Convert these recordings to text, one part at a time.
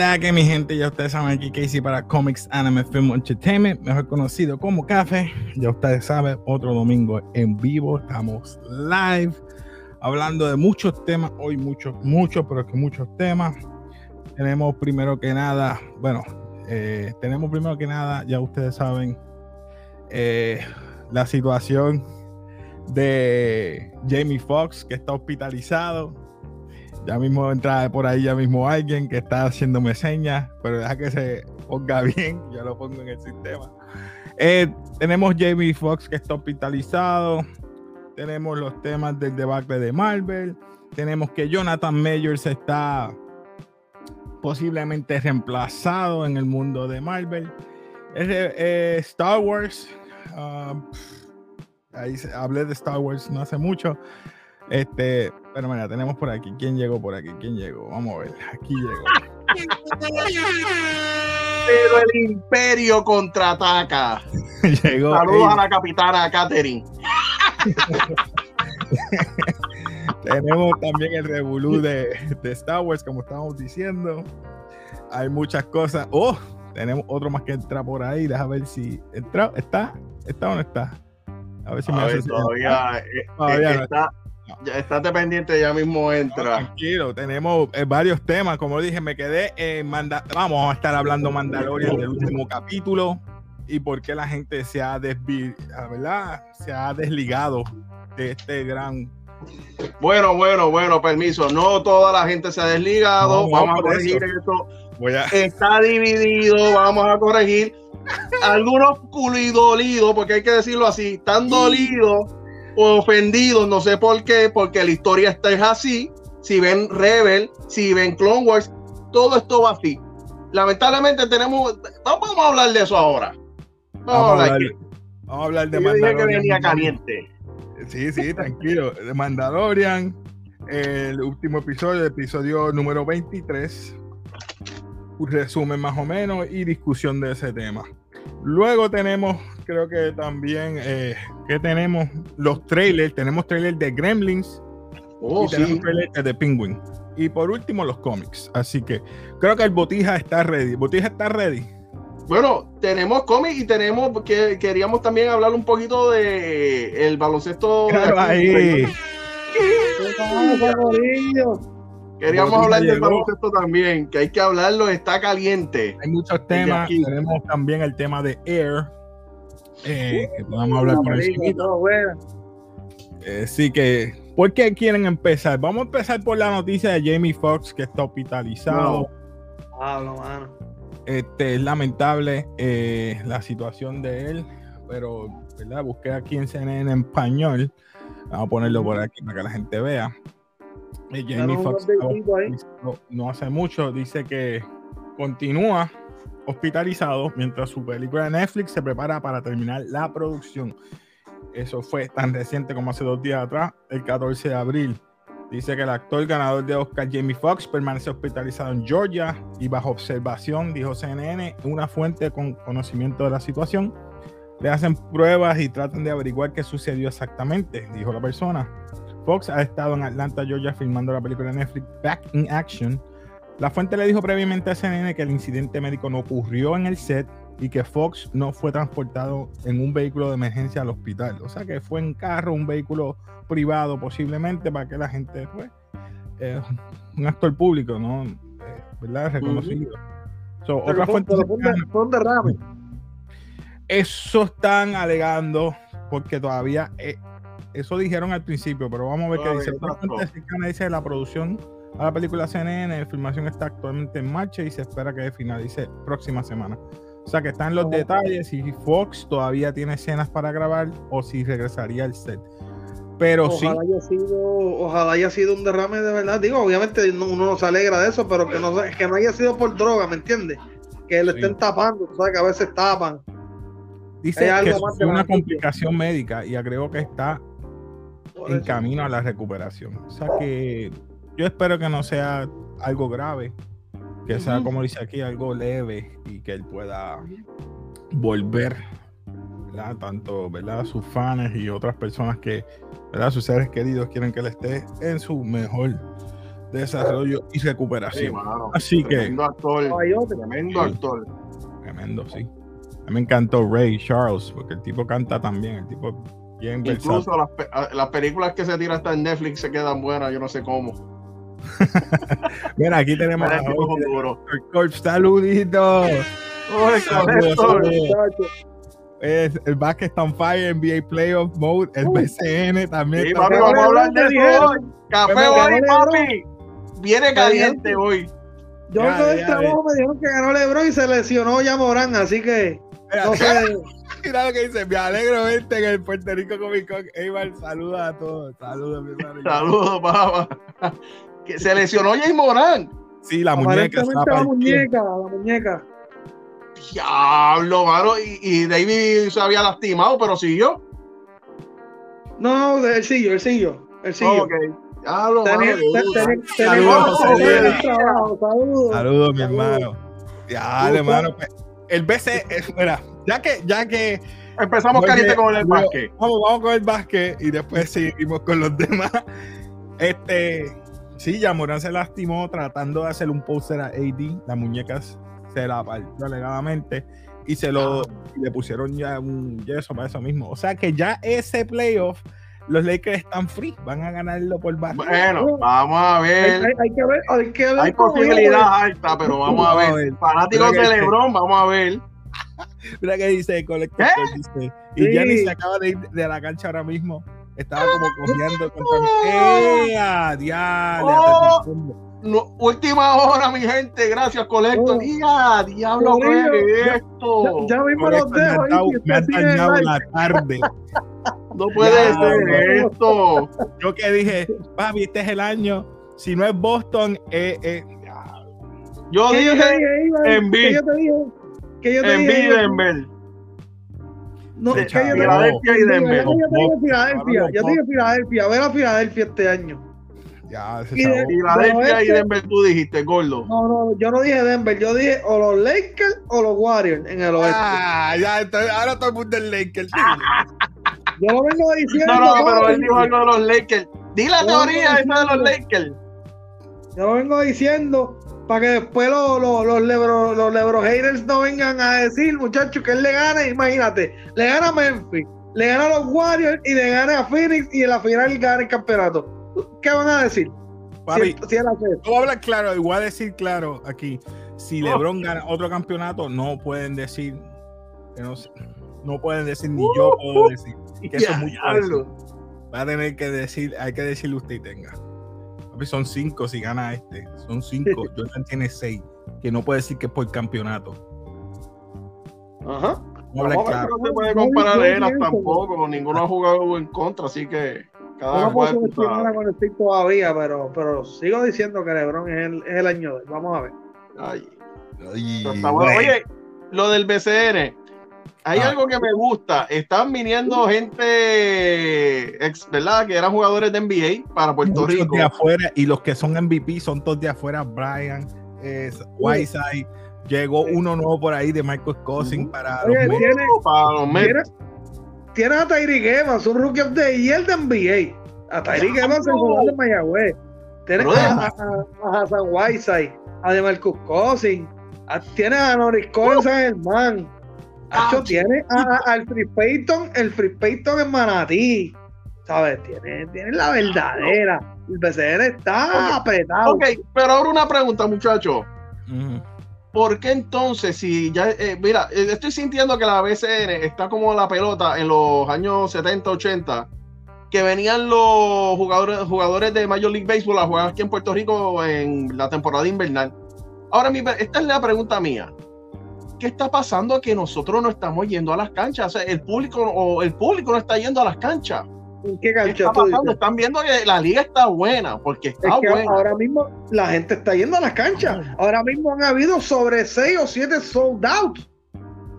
la que mi gente? Ya ustedes saben aquí Casey para Comics Anime Film Entertainment, mejor conocido como Café. Ya ustedes saben, otro domingo en vivo, estamos live hablando de muchos temas, hoy muchos, muchos, pero que muchos temas. Tenemos primero que nada, bueno, eh, tenemos primero que nada, ya ustedes saben, eh, la situación de Jamie Foxx que está hospitalizado ya mismo entra por ahí ya mismo alguien que está haciéndome señas, pero deja que se ponga bien, ya lo pongo en el sistema. Eh, tenemos Jamie Foxx que está hospitalizado. Tenemos los temas del debate de Marvel. Tenemos que Jonathan Majors está posiblemente reemplazado en el mundo de Marvel. Eh, Star Wars. Ah, ahí hablé de Star Wars no hace mucho. Este, pero mira, tenemos por aquí. ¿Quién llegó por aquí? ¿Quién llegó? Vamos a ver. Aquí llegó. Pero el imperio contraataca. llegó. Saludos a la capitana Catherine. tenemos también el revolú de, de, Star Wars, como estábamos diciendo. Hay muchas cosas. Oh, tenemos otro más que entra por ahí. Deja ver si entra. ¿Está? ¿Está o no está? A ver si me hace todavía, eh, todavía eh, está, ya estate pendiente, ya mismo entra. tranquilo, tenemos eh, varios temas. Como dije, me quedé en Manda Vamos a estar hablando Mandalorian del último capítulo y por qué la gente se ha ¿verdad? Se ha desligado de este gran. Bueno, bueno, bueno, permiso. No toda la gente se ha desligado. vamos a corregir esto. Está dividido, vamos a corregir. Algunos culidolidos, porque hay que decirlo así, están dolidos ofendidos, no sé por qué, porque la historia está es así. Si ven Rebel, si ven Clone Wars, todo esto va así. Lamentablemente tenemos, vamos a hablar de eso ahora. Vamos, a, hablar, vamos a hablar de Mandalorian. que venía caliente. Sí, sí, tranquilo. De Mandalorian, el último episodio, el episodio número 23. Un resumen más o menos y discusión de ese tema. Luego tenemos, creo que también, eh, que tenemos los trailers. Tenemos trailers de Gremlins oh, y tenemos trailers de Penguin. Y por último, los cómics. Así que creo que el Botija está ready. ¿Botija está ready? Bueno, tenemos cómics y tenemos que queríamos también hablar un poquito de el baloncesto. ahí. Queríamos hablar del baloncesto también, que hay que hablarlo, está caliente. Hay muchos temas, tenemos también el tema de Air, eh, que podamos hablar por encima. Eh, sí que, ¿por qué quieren empezar? Vamos a empezar por la noticia de Jamie Foxx, que está hospitalizado. Este, es lamentable eh, la situación de él, pero ¿verdad? busqué aquí en CNN en español. Vamos a ponerlo por aquí para que la gente vea. Jamie Foxx no, hace mucho dice que continúa hospitalizado mientras su película de Netflix se prepara para terminar la producción. Eso fue tan reciente como hace dos días atrás, el 14 de abril. Dice que el actor ganador de Oscar, Jamie Foxx, permanece hospitalizado en Georgia y bajo observación, dijo CNN, una fuente con conocimiento de la situación. Le hacen pruebas y tratan de averiguar qué sucedió exactamente, dijo la persona. Fox ha estado en Atlanta, Georgia, filmando la película de Netflix Back in Action. La fuente le dijo previamente a CNN que el incidente médico no ocurrió en el set y que Fox no fue transportado en un vehículo de emergencia al hospital. O sea que fue en carro, un vehículo privado posiblemente para que la gente, pues, eh, un actor público, ¿no? Eh, ¿Verdad? Reconocido. otra fuente Eso están alegando porque todavía eh, eso dijeron al principio, pero vamos a ver qué dice. Cercana dice la producción a la película CNN, la filmación está actualmente en marcha y se espera que finalice próxima semana. O sea que están los detalles si Fox todavía tiene escenas para grabar o si regresaría al set. Pero ojalá sí. Haya sido, ojalá haya sido un derrame de verdad. Digo, obviamente uno no se alegra de eso, pero que no, que no haya sido por droga, ¿me entiendes? Que le estén tapando, tú sabes que a veces tapan. Dice que es una complicación médica y agregó que está en camino a la recuperación. O sea que yo espero que no sea algo grave, que sea como dice aquí, algo leve y que él pueda volver, ¿verdad? Tanto, ¿verdad? Sus fans y otras personas que, ¿verdad? Sus seres queridos quieren que él esté en su mejor desarrollo y recuperación. Así que. Tremendo actor. Tremendo actor. Tremendo, sí. A mí me encantó Ray Charles, porque el tipo canta también. El tipo bien Incluso las, las, películas que se tiran hasta en Netflix se quedan buenas, yo no sé cómo. Mira, aquí tenemos a Corp, saludito. Es el Basket está on fire, NBA Playoff Mode, el BCN también. Sí, papi, vamos a hablar de eso hoy. Café hoy, papi. Viene caliente hoy. Yo en el trabajo me dijeron que ganó Lebron y se lesionó ya Morán, así que no sé. Mira lo que dice, me alegro verte en el Puerto Rico Comic Con. Eibar, saluda a todos. Saludos, mi hermano. Saludos, papá. Que se lesionó Jay Morán. Sí, la muñeca. La muñeca, la muñeca. Diablo, mano. Y, y David se había lastimado, pero siguió. No, no, él siguió, él siguió. Él siguió. Ok. Diablo, Saludos, saludos, mi hermano. Dale, hermano. Pues, el BC, mira, ya que, ya que empezamos caliente con el básquet. Vamos, vamos con el básquet y después seguimos con los demás. Este, sí, ya Morán se lastimó tratando de hacer un póster a AD. Las muñecas se la partió alegadamente y se lo le pusieron ya un yeso para eso mismo. O sea que ya ese playoff los Lakers están free, van a ganarlo por básquet. Bueno, vamos a ver. Hay, que ver, hay que ver. Hay posibilidad alta, pero vamos a ver. Fanáticos de LeBron, vamos a ver. Mira que dice Colector, dice. Y ya ni se acaba de ir de la cancha ahora mismo. Estaba como cogiendo contra mí. ¡Eh! Última hora, mi gente. Gracias, Colector. Oh. diablo, ¿qué esto? Ya, mismo los dejo. Me ha dañado la tarde. No puede ser esto. Yo que dije, papi, este es el año. Si no es Boston, eh, eh. Yo dije, en B. Que yo te en dije. En B, No, que yo Filadelfia y Denver. Yo te dije Filadelfia. Yo te Filadelfia. A ver a Filadelfia este año. Ya, y de, Filadelfia y Denver tú dijiste, gordo. No, no, yo no dije Denver, yo dije o los Lakers o los Warriors en el oeste. Ah, ya, entonces, ahora todo el mundo es Lakers. yo lo vengo diciendo. No, no, pero él dijo algo de los Lakers. Di la teoría esa de los Lakers. Yo lo vengo diciendo para que después los, los, los, Lebro, los Lebro haters no vengan a decir, muchachos, que él le gane. Imagínate, le gana a Memphis, le gana a los Warriors y le gana a Phoenix y en la final gana el campeonato. ¿Qué van a decir? Papi, si, voy a hablar claro, igual decir claro aquí. Si oh. LeBron gana otro campeonato, no pueden decir que no, no pueden decir ni yo puedo decir que eso es muy Va a tener que decir, hay que decirle usted y tenga. Papi, son cinco si gana este. Son cinco. Jordan tiene seis. Que no puede decir que es por campeonato. Ajá. No, claro. no se puede comparar a tampoco. Ninguno ha jugado en contra, así que no puedo subestimar con el todavía, pero, pero sigo diciendo que LeBron es el, es el año de Vamos a ver. Ay. Oye, lo del BCN. Hay ah. algo que me gusta. Están viniendo gente, ex, ¿verdad? Que eran jugadores de NBA para Puerto Rico. de afuera y los que son MVP son todos de afuera. Brian, es, Whiteside. Llegó uno nuevo por ahí de Michael Cousins para, los tiene, para los Mets tienes a Tyreek Evans, un rookie of the year de NBA. A Tyreek Evans en jugador de Mayagüez. Tienes a, a, Hassan Whiteside, a DeMarcus Cousins. tienes a Norris Collins en el man. Tiene al Free Payton, el Free Payton en Manatí. ¿Sabes? Tiene, tiene la verdadera. El BCN está apretado. Ok, pero ahora una pregunta, muchacho. ¿por qué entonces si ya, eh, mira, eh, estoy sintiendo que la BCN está como la pelota en los años 70, 80, que venían los jugadores, jugadores de Major League Baseball a jugar aquí en Puerto Rico en la temporada invernal. Ahora, esta es la pregunta mía. ¿Qué está pasando que nosotros no estamos yendo a las canchas? O sea, el público o el público no está yendo a las canchas. ¿Qué cancha Están viendo que la liga está buena, porque está buena. Ahora mismo la gente está yendo a las canchas. Ahora mismo han habido sobre 6 o 7 sold out.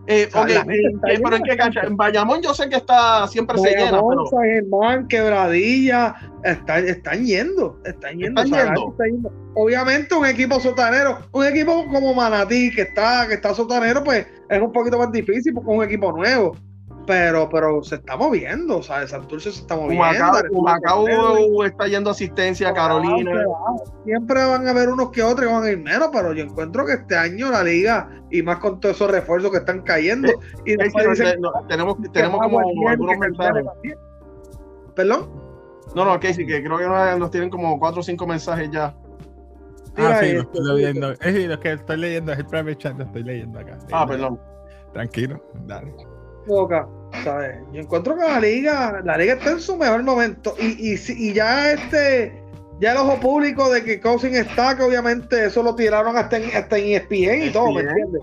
Eh, pero en qué cancha? En Bayamón yo sé que está siempre se llena. Pero... San Germán, Quebradilla, están, están yendo, están yendo, yendo. Obviamente un equipo sotanero, un equipo como Manatí que está, que está sotanero, pues es un poquito más difícil porque es un equipo nuevo pero, pero se está moviendo, o sea, Santurce se está moviendo. Macao está yendo asistencia a Carolina. Siempre van a haber unos que otros que van a ir menos, pero yo encuentro que este año la liga, y más con todos esos refuerzos que están cayendo, eh, y tenemos, tenemos como algunos mensajes. ¿Perdón? No, no, Casey, que creo que nos tienen como cuatro o cinco mensajes ya. Ah, sí, lo estoy leyendo. Es lo que estoy leyendo es el private chat, lo estoy leyendo acá. Ah, perdón. Tranquilo, dale. Boca, ¿sabes? Yo encuentro que la liga, la liga está en su mejor momento. Y, y, y ya este, ya el ojo público de que Cousin está, que obviamente eso lo tiraron hasta en, hasta en ESPN y todo, ¿me entiendes?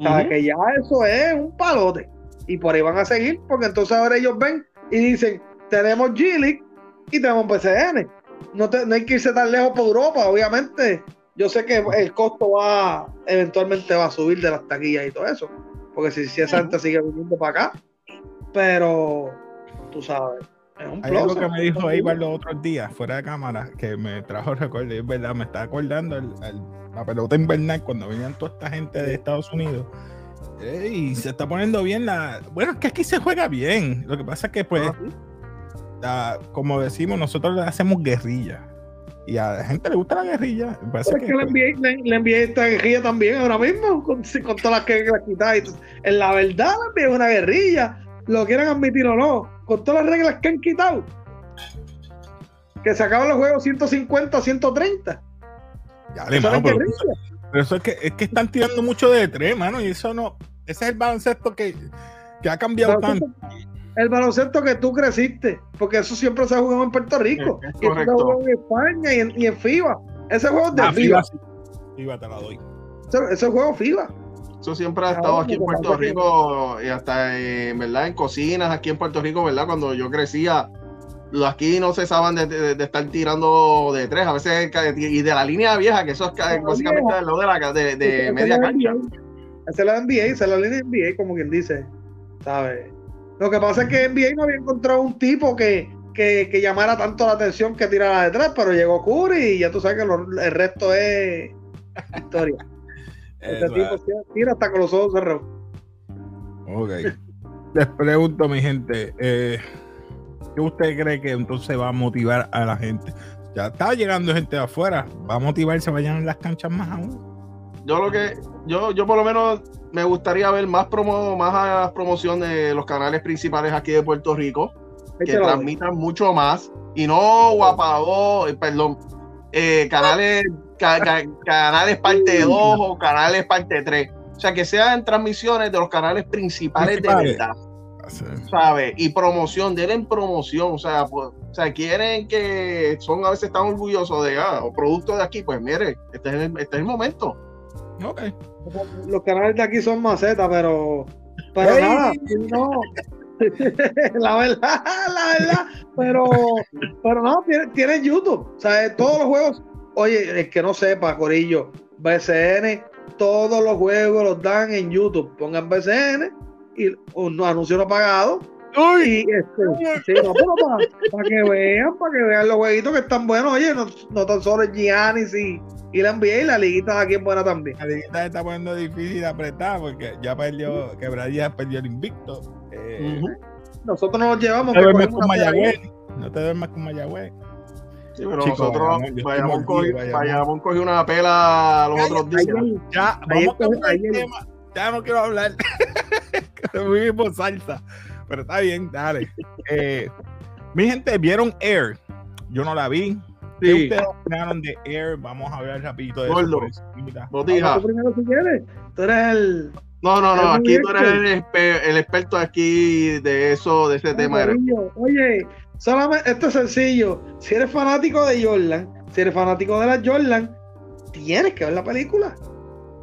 O que ya eso es un palote. Y por ahí van a seguir, porque entonces ahora ellos ven y dicen, tenemos G y tenemos PCN. No, no hay que irse tan lejos por Europa, obviamente. Yo sé que el costo va, eventualmente va a subir de las taquillas y todo eso. Porque si, si esa gente sigue viniendo para acá, pero tú sabes. Es un Hay algo que me dijo Eibar los otros días, fuera de cámara, que me trajo recuerdo, y es verdad, me está acordando el, la pelota invernal cuando venían toda esta gente de Estados Unidos. y se está poniendo bien la. Bueno, es que aquí se juega bien. Lo que pasa es que, pues, como decimos, nosotros le hacemos guerrilla. Y a la gente le gusta la guerrilla. Parece que, le, envié, le, envié, esta guerrilla también ahora mismo, con, con todas las que la quitáis. En la verdad, le envié una guerrilla. Lo quieran admitir o no, con todas las reglas que han quitado. Que se acaban los juegos 150 130. Ya, le pero, pero, eso es que, es que están tirando mucho de tres, mano, y eso no. Ese es el baloncesto que, que ha cambiado tanto el baloncesto que tú creciste, porque eso siempre se ha jugado en Puerto Rico, y se ha jugado en España y en, y en, FIBA. Ese juego es de ah, FIBA. FIBA. te la doy. Ese, juego FIBA. Eso siempre ha estado aquí en Puerto Rico y hasta en verdad en cocinas aquí en Puerto Rico, ¿verdad? Cuando yo crecía, aquí no cesaban de, de, estar tirando de tres, a veces y de la línea vieja, que eso es básicamente lo de la de, de media cancha. Esa es la NBA, esa es la línea NBA, como quien dice, ¿sabes? Lo que pasa es que NBA no había encontrado un tipo que, que, llamara tanto la atención que tirara detrás, pero llegó Curry y ya tú sabes que el resto es historia. este tipo tira hasta con los ojos cerrados. Ok. Les pregunto, mi gente, eh, ¿qué usted cree que entonces va a motivar a la gente? Ya está llegando gente de afuera, ¿va a motivarse a vayan en las canchas más aún? Yo lo que, yo, yo por lo menos me gustaría ver más promo, más promoción de los canales principales aquí de Puerto Rico, que transmitan mucho más, y no guapado, eh, perdón, eh, canales, canales parte 2 o canales parte 3. O sea, que sean transmisiones de los canales principales, de verdad. ¿Sabes? Y promoción, denle promoción. O sea, pues, o sea, quieren que son a veces tan orgullosos de ah, o productos de aquí. Pues mire, este es este es el momento. Los canales de aquí son macetas, pero. Pero nada, no. la verdad, la verdad. Pero, pero no, tienen, YouTube. O sea, todos los juegos. Oye, el que no sepa, Corillo, BCN, todos los juegos los dan en YouTube. Pongan BCN y un anuncio no pagado. Y este, no, pero para, que vean, para que vean los jueguitos que están buenos. Oye, no, no tan solo Giannis y, y la NBA y la liguita aquí es buena también. La liguita se está poniendo difícil de apretar porque ya perdió, Quebradilla perdió el invicto. Eh, nosotros nos llevamos. No te duermes con Mayagüez. No te duermas con Mayagüez. Sí, pero nosotros vayamos cogió una pela los otros días. ya, vamos a el tema. Ya no quiero hablar. Muy por salsa. Pero está bien, dale. Eh, mi gente, ¿vieron Air? Yo no la vi. Sí. ustedes opinaron de Air? Vamos a hablar rapidito de Gordo. eso. Botija. Tú eres el... No, no, no, aquí tú eres el, experto aquí de eso, de ese tema. Oye, solamente, esto es sencillo. Si eres fanático de Jordan, si eres fanático de la Jordan, tienes que ver la película.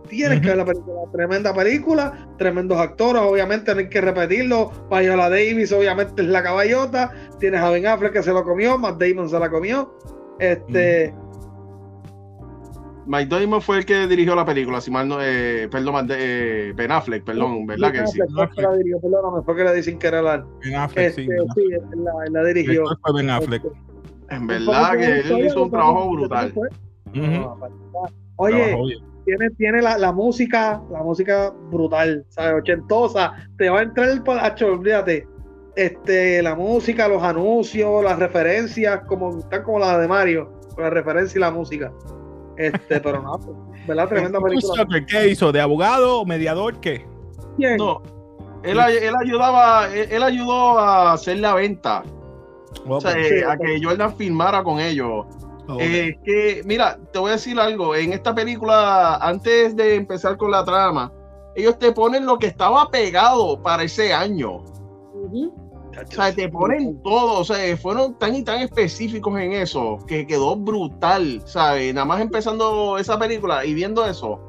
Tienes que ver la película. Tremenda película, tremendos actores, obviamente no hay que repetirlo. Viola Davis, obviamente, es la caballota. Tienes a Ben Affleck que se lo comió, Matt Damon se la comió. Este. Mike Damon fue el que dirigió la película, si mal no, eh, perdón, eh, Ben Affleck, perdón, ¿verdad que sí? Fue que la dirigió, perdóname, fue que le dicen que era la. Ben Affleck, sí. Este, sí, la, la dirigió. Fue Ben Affleck. Este, en verdad que él hizo un trabajo brutal. Oye, tiene, tiene la, la, música, la música brutal, ¿sabes? Ochentosa, te va a entrar el olvídate. Este, la música, los anuncios, las referencias, como están como las de Mario, con la referencia y la música. Este, pero no, ¿verdad? Tremenda película. ¿Qué hizo? ¿De abogado, mediador, qué? No, él, él ayudaba, él, ayudó a hacer la venta. o sea, a que Jordan firmara con ellos. Eh, que, mira, te voy a decir algo. En esta película, antes de empezar con la trama, ellos te ponen lo que estaba pegado para ese año. O sea, te ponen todo, o sea, fueron tan y tan específicos en eso que quedó brutal, ¿sabes? Nada más empezando esa película y viendo eso,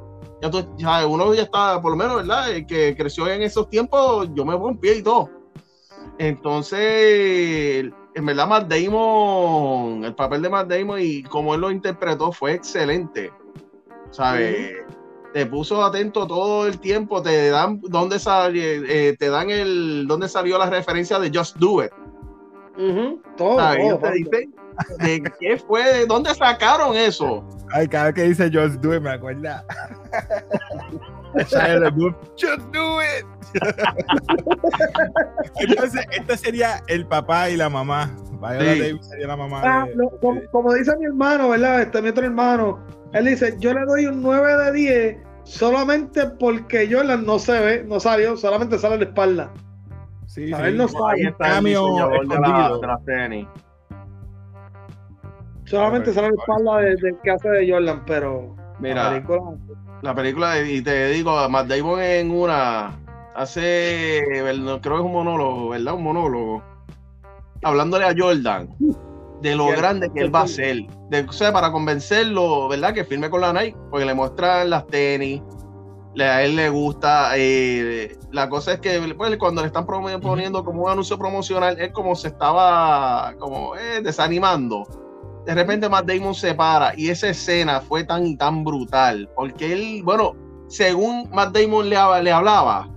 ya, tú, ya uno ya está, por lo menos, ¿verdad? El que creció en esos tiempos, yo me voy en pie y todo. Entonces, en verdad, Matt Damon, el papel de Matt Damon y como él lo interpretó fue excelente. ¿Sabes? Te puso atento todo el tiempo, te dan dónde salió, eh, te dan el dónde salió la referencia de Just Do It. Todo, te dicen de qué fue, de dónde sacaron eso. Ay, cada vez que dice Just Do It me acuerda. Just Do It. Entonces, este sería el papá y la mamá. Viola Davis sería la mamá. Ah, como, dice mi hermano, ¿verdad? Este mi otro hermano. Él dice: Yo le doy un 9 de 10 solamente porque Jordan no se ve, no salió, solamente sale la espalda. Sí, a sí. no sale. el cambio de la, de la tenis. Solamente sale la espalda del que hace de Jordan, pero. Mira, la película, la película y te digo, Matt Damon en una hace, creo que es un monólogo, ¿verdad? Un monólogo. Hablándole a Jordan de lo grande que él va a ser. De, o sea, para convencerlo, ¿verdad? Que firme con la Nike, porque le muestran las tenis, a él le gusta. Eh, la cosa es que pues, cuando le están poniendo como un anuncio promocional, él como se estaba como eh, desanimando. De repente Matt Damon se para y esa escena fue tan y tan brutal, porque él, bueno, según Matt Damon le, le hablaba,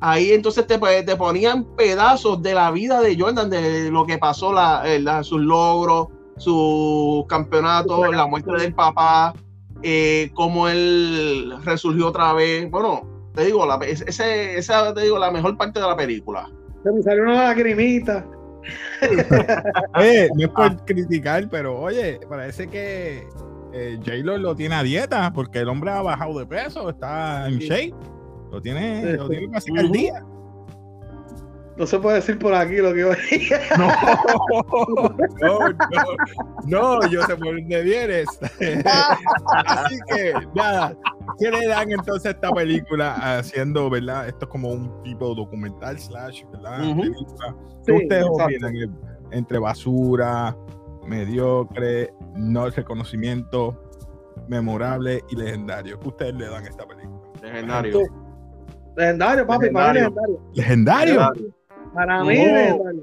ahí entonces te, te, ponían pedazos de la vida de Jordan, de lo que pasó, la, sus logros, sus campeonatos, la muerte del papá, eh, cómo él resurgió otra vez. Bueno, te digo, la, esa te digo, la mejor parte de la película. Se me salió una lagrimita. oye, no es por criticar, pero oye, parece que eh, J-Lo lo tiene a dieta porque el hombre ha bajado de peso, está en shape. Lo tiene, lo tiene casi al día. No se puede decir por aquí lo que a decir. No, no, no, no, yo sé por dónde vienes. Así que, nada, ¿qué le dan entonces a esta película haciendo, verdad? Esto es como un tipo documental slash, ¿verdad? ¿Qué ustedes opinan entre basura, mediocre, no reconocimiento, memorable y legendario? ¿Qué ustedes le dan a esta película? Legendario. Legendario, papi, para mí legendario. ¿Legendario? Para mí legendario.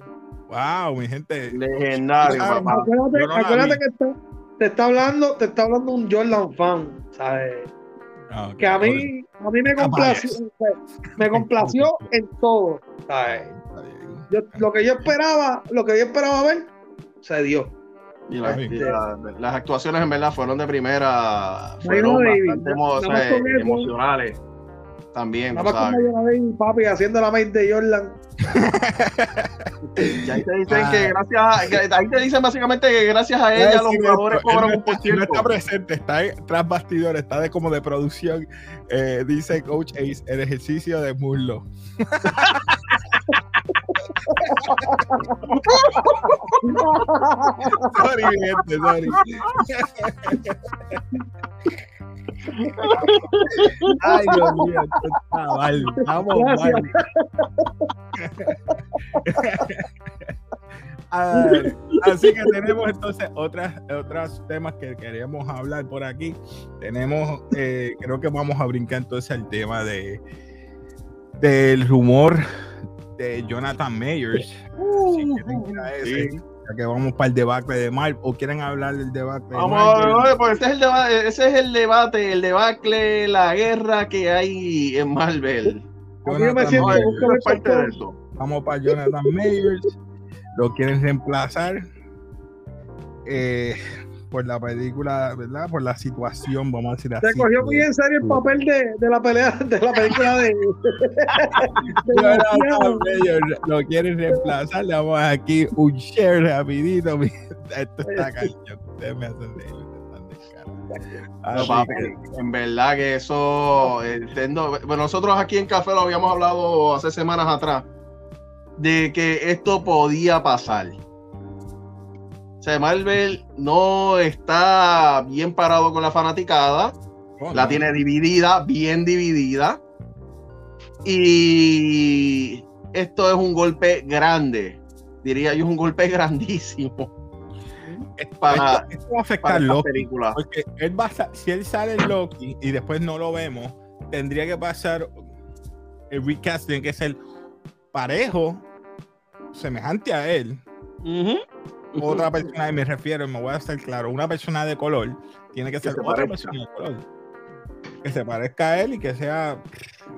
Wow, mi gente. Legendario, papá. Acuérdate, que te está hablando, te está hablando un Jordan fan, ¿sabes? Ah, que a mí, a mí me complació, me complació en todo. ¿sabes? Yo, lo que yo esperaba, lo que yo esperaba ver, se dio. Y, las actuaciones en verdad fueron de primera, fueron bastante emocionales. También. Nada más como yo papi, haciendo la maíz de Jordan. y ahí te dicen que ah. gracias a, ahí te dicen básicamente que gracias a ella los jugadores cobran un por No está presente, está tras bastidores, está de como de producción. Eh, dice Coach Ace, el ejercicio de muslo. sorry, gente, sorry. Ay, Dios mío, está mal. Vamos mal. así que tenemos entonces otras otros temas que queríamos hablar por aquí. Tenemos, eh, creo que vamos a brincar entonces al tema de del rumor de Jonathan Mayers. Uh, ese ya que vamos para el debate de Marvel, o quieren hablar del debate de Vamos, pues ese es el debate, ese es el debate, el debacle, la guerra que hay en Marvel. Vamos para Jonathan Mayers, lo quieren reemplazar. Eh, por la película, ¿verdad? Por la situación, vamos a decir así. Se cogió muy en serio el papel de, de la pelea, de la película de. de lo quieren reemplazar, le vamos aquí un share rapidito. Esto está cañón. Ustedes me hacen de no, papi, en verdad que eso entiendo. Bueno, nosotros aquí en Café lo habíamos hablado hace semanas atrás de que esto podía pasar. O sea, Marvel no está bien parado con la fanaticada. Oh, la tiene dividida, bien dividida. Y esto es un golpe grande. Diría yo, un golpe grandísimo. Para, esto, va a afectar Loki. Porque él va si él sale en Loki y después no lo vemos, tendría que pasar el recasting, que es el parejo, semejante a él otra persona, me refiero, me voy a hacer claro, una persona de color tiene que, ser otra persona de color. Que se parezca a él y que sea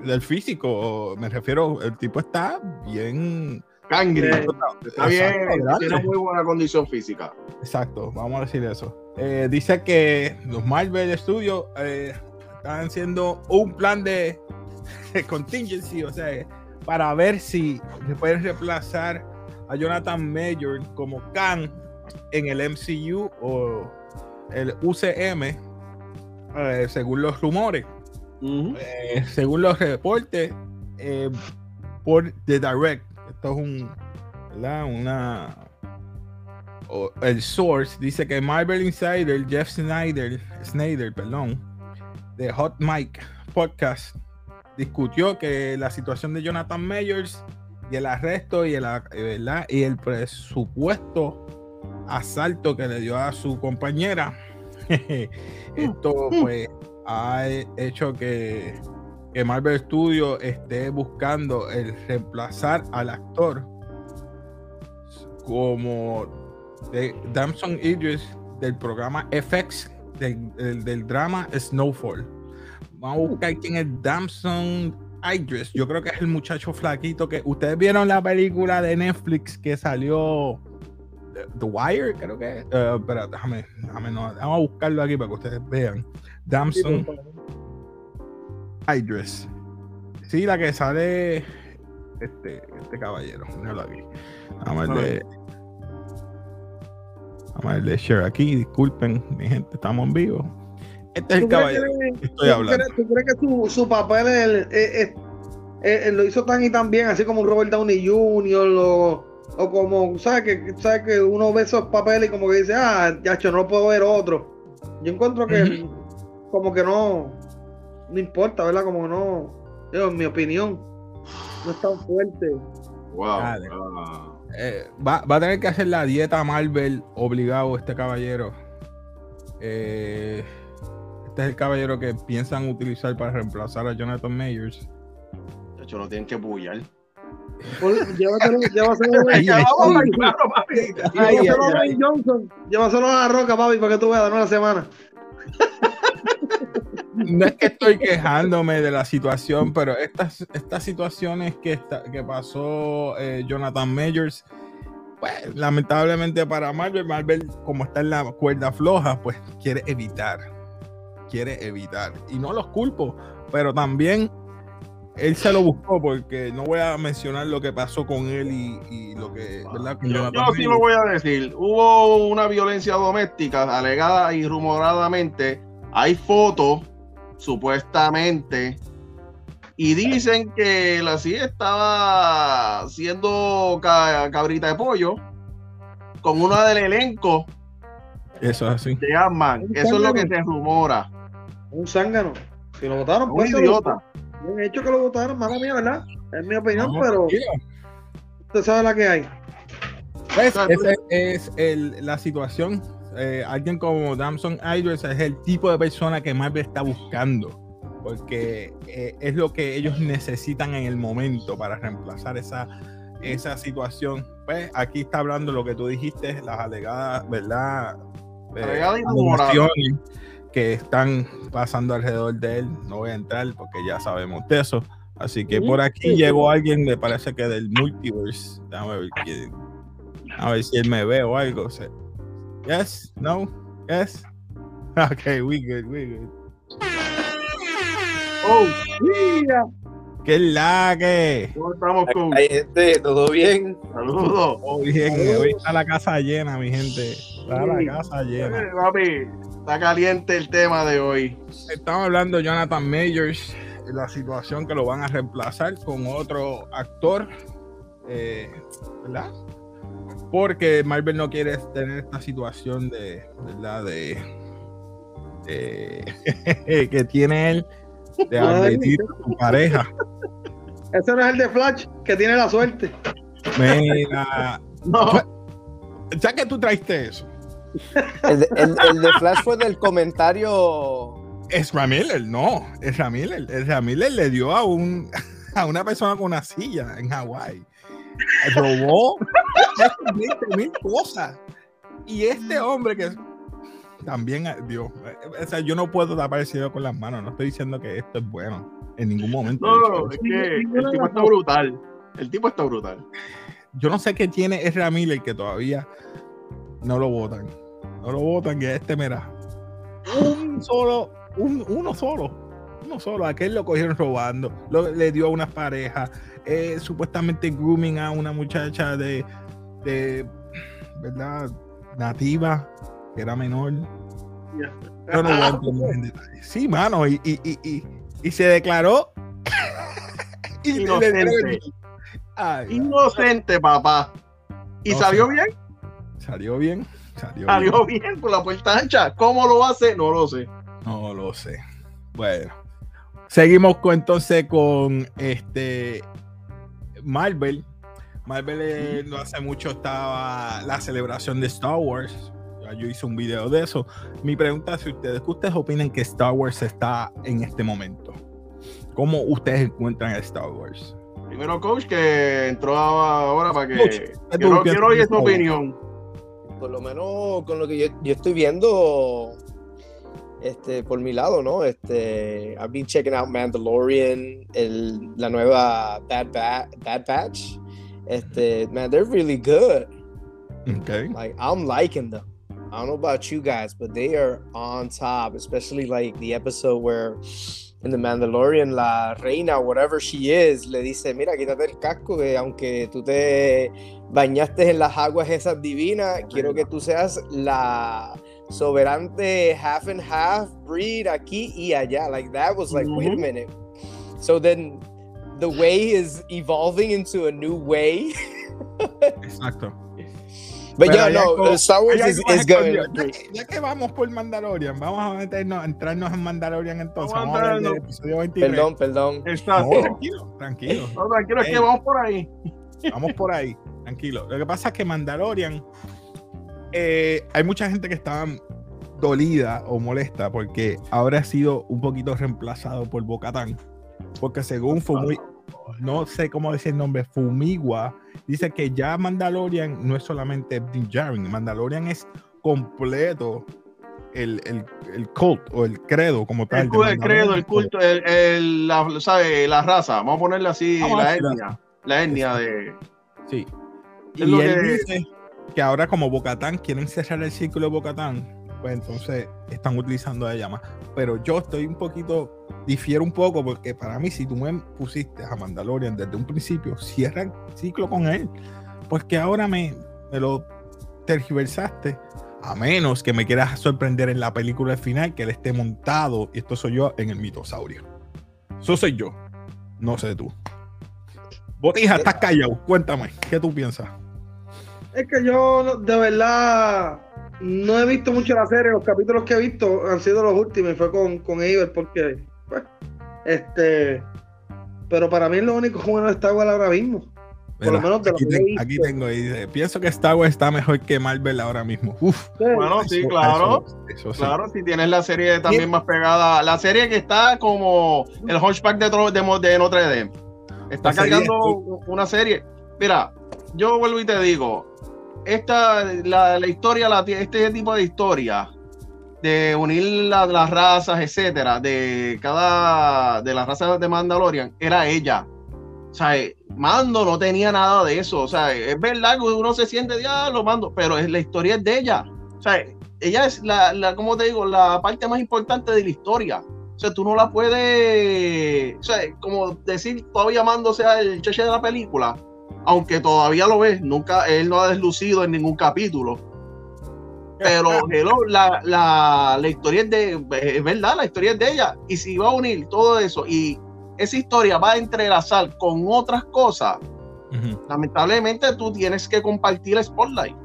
del físico. Me refiero, el tipo está bien. Cangre. Está bien, tiene muy buena condición física. Exacto, vamos a decir eso. Eh, dice que los Marvel Studios eh, están haciendo un plan de, de contingency, o sea, para ver si se pueden reemplazar a Jonathan Major como Khan en el MCU o el UCM, eh, según los rumores. Eh, según los reportes eh, por The Direct. Esto es un, Una. el source dice que Marvel Insider, Jeff Snyder, Snyder, perdón, de Hot Mic Podcast, discutió que la situación de Jonathan Majors y el arresto y el, ¿verdad? y el presupuesto asalto que le dio a su compañera. Esto pues ha hecho que, que Marvel Studios esté buscando el reemplazar al actor como de Damson Idris del programa FX del, del, drama Snowfall. Vamos a buscar quién es Damson Idris, yo creo que es el muchacho flaquito que ustedes vieron la película de Netflix que salió The Wire, creo que. Uh, espera, déjame, déjame no, vamos a buscarlo aquí para que ustedes vean. Damson Idris. Sí, la que sale este, este caballero. Míralo aquí. Vamos a ver Vamos a verle share aquí. Disculpen, mi gente, estamos en vivo. Este es el caballero estoy hablando. ¿Tú crees que su, su papel lo hizo tan y tan bien, así como Robert Downey Jr. o, o como, ¿sabes que, ¿sabes que uno ve esos papeles y como que dice, ah, ya no puedo ver otro? Yo encuentro que como que no, no importa, ¿verdad? Como que no, yo, en mi opinión, no es tan fuerte. Wow. Eh, va, va, a tener que hacer la dieta Marvel obligado este caballero. Eh, este es el caballero que piensan utilizar para reemplazar a Jonathan Mayers. De hecho, lo tienen que bullar. Llévatelo, llévaselo, llévaselo a Johnson. Llévaselo a la roca, papi, para que tú veas, no la semana. No es que estoy quejándome de la situación, pero estas, estas situaciones que, que pasó eh, Jonathan Majors, pues lamentablemente para Marvel, Marvel, como está en la cuerda floja, pues quiere evitar quiere evitar. Y no los culpo, pero también él se lo buscó porque no voy a mencionar lo que pasó con él y, lo que, ¿verdad? yo, sí lo voy a decir. Hubo una violencia doméstica alegada y rumoradamente. Hay fotos, supuestamente, y dicen que la CIA estaba siendo cabrita de pollo con una del elenco. Eso es así. De Eso es lo que se rumora un zángano. Si lo votaron, pues. Un idiota. Bien hecho que lo votaron, mala mía, ¿verdad? Es mi opinión, pero. Usted sabe la que hay. Pues, esa es el, la situación. Eh, alguien como Damson Idris es el tipo de persona que Marvel está buscando. Porque eh, es lo que ellos necesitan en el momento para reemplazar esa, esa situación. Pues aquí está hablando lo que tú dijiste, las alegadas, ¿verdad? Alegadas y que están pasando alrededor de él. No voy a entrar porque ya sabemos de eso. Así que por aquí llegó alguien, me parece que del multiverse. Déjame ver, a ver si él me ve o algo. yes, no. Yes. Okay, we good, we good. Oh, yeah. ¿Qué la que? ¿Cómo estamos con? Hay gente, todo bien. Saludos. Todo bien, hoy está la casa llena, mi gente. Está la casa llena. Eh, papi, está caliente el tema de hoy. Estamos hablando de Jonathan Majors, la situación que lo van a reemplazar con otro actor, eh, ¿verdad? Porque Marvel no quiere tener esta situación de, ¿verdad? De, de que tiene él de admitir a su pareja. Ese no es el de Flash, que tiene la suerte. Mira, No, ya que tú traiste eso, El de, el- el de Flash fue del comentario. es Miller, no, es Miller. Es Miller le dio a un a una persona con una silla en Hawái. Robó 20 mil cosas. Y este hombre que también dio, o sea, yo no puedo tapar el cielo con las manos. No estoy diciendo que esto es bueno en ningún momento. no, es que el tipo está brutal. El tipo está brutal. Yo no sé qué tiene Ezra Miller que todavía no lo votan. No lo votan, que este, mira, un solo, un, uno solo, uno solo. Aquel lo cogieron robando, lo- le dio a unas parejas, eh, supuestamente grooming a una muchacha de, de, ¿verdad? Nativa, que era menor. Yo no voy a entender en detalle. Sí, mano, y, y, y, y, y se declaró. y Inocente. Ay, Inocente, papá. ¿Y No salió bien? Salió bien. Salió, Salió bien. bien por la puerta ancha. ¿Cómo lo hace? No lo sé. No lo sé. Bueno. Seguimos con, entonces con este Marvel. Marvel eh, no hace mucho estaba la celebración de Star Wars. Yo hice un video de eso. Mi pregunta es si ustedes, ¿qué ustedes opinan que Star Wars está en este momento? ¿Cómo ustedes encuentran a Star Wars? Primero, coach, que entró ahora para que. Coach, ¿qué tú Quiero, quiero oír tu opinión. Por lo menos con lo que yo, yo estoy viendo. Este, por mi lado, ¿no? Este, I've been checking out Mandalorian, el, la nueva Bad, Ba- Bad Batch. Este, man, they're really good. Okay. Like I'm liking them. I don't know about you guys, but they are on top, especially like the episode where in the Mandalorian la reina, whatever she is, le dice, mira, quítate el casco que aunque tú te bañaste en las aguas esas divinas, quiero que tú seas la soberante half and half breed aquí y allá. Like that was like, wait a minute. So then the way is evolving into a new way. Exacto. But Pero yeah, no, Star Wars is, is going escondido. Ya que, ya que vamos por Mandalorian, vamos a meternos, entrarnos en Mandalorian entonces. Vamos Vamos, a hablar del episodio 23. Perdón, perdón. Está. No, tranquilo, tranquilo. No, tranquilo, es que vamos por ahí. Vamos por ahí, tranquilo. Lo que pasa es que Mandalorian, eh, hay mucha gente que estaba dolida o molesta porque ahora ha sido un poquito reemplazado por Bocatán. Porque según Fumi, no sé cómo decir el nombre, Fumigua, dice que ya Mandalorian no es solamente Din Djarin, Mandalorian es completo el, el, el cult o el credo como tal. El, el credo, el culto, el, el- la, ¿sabe? la raza. Vamos a ponerle así, Vamos a la etnia. La etnia de. Sí. Y él que- dice que ahora como Bocatán quieren cerrar el círculo de Bocatán, pues entonces están utilizando a ella más. Pero yo estoy un poquito, difiero un poco porque para mí si tú me pusiste a Mandalorian desde un principio, cierra el ciclo con él. Pues que ahora me, me lo tergiversaste. A menos que me quieras sorprender en la película al final, que él esté montado, y esto soy yo, en el mitosaurio. Eso soy yo. No sé tú. Botija, estás callado. Cuéntame, ¿qué tú piensas? Es que yo de verdad no he visto mucho la serie, los capítulos que he visto han sido los últimos fue con, con Iber porque, pues, este, pero para mí es lo único bueno de Star Wars ahora mismo. Por lo menos de lo aquí, que he ten- visto. aquí tengo, y dice, pienso que Star Wars está mejor que Marvel ahora mismo. Uf, Bueno, sí, claro. eso- eso sí. Claro, si tienes la serie también más pegada. La serie que está como el Hunchback de, de, de Notre Dame. Está La serie cargando una serie. Mira, yo vuelvo y te digo, esta, la, la historia, este tipo de historia de unir la- las razas, etcétera, de cada de las razas de Mandalorian, era ella. O sea, eh, Mando no tenía nada de eso. O sea, es verdad que uno se siente diablo, Mando, pero es, la historia es de ella. O sea, ella es la, la, como te digo, la parte más importante de la historia. O sea, tú no la puedes, o sea, como decir, todavía llamándose el cheche de la película, aunque todavía lo ves, nunca, él no ha deslucido en ningún capítulo. Pero la, la, la, historia es de, es verdad, la historia es de ella. Y si va a unir todo eso y esa historia va a entrelazar con otras cosas, lamentablemente tú tienes que compartir el spotlight.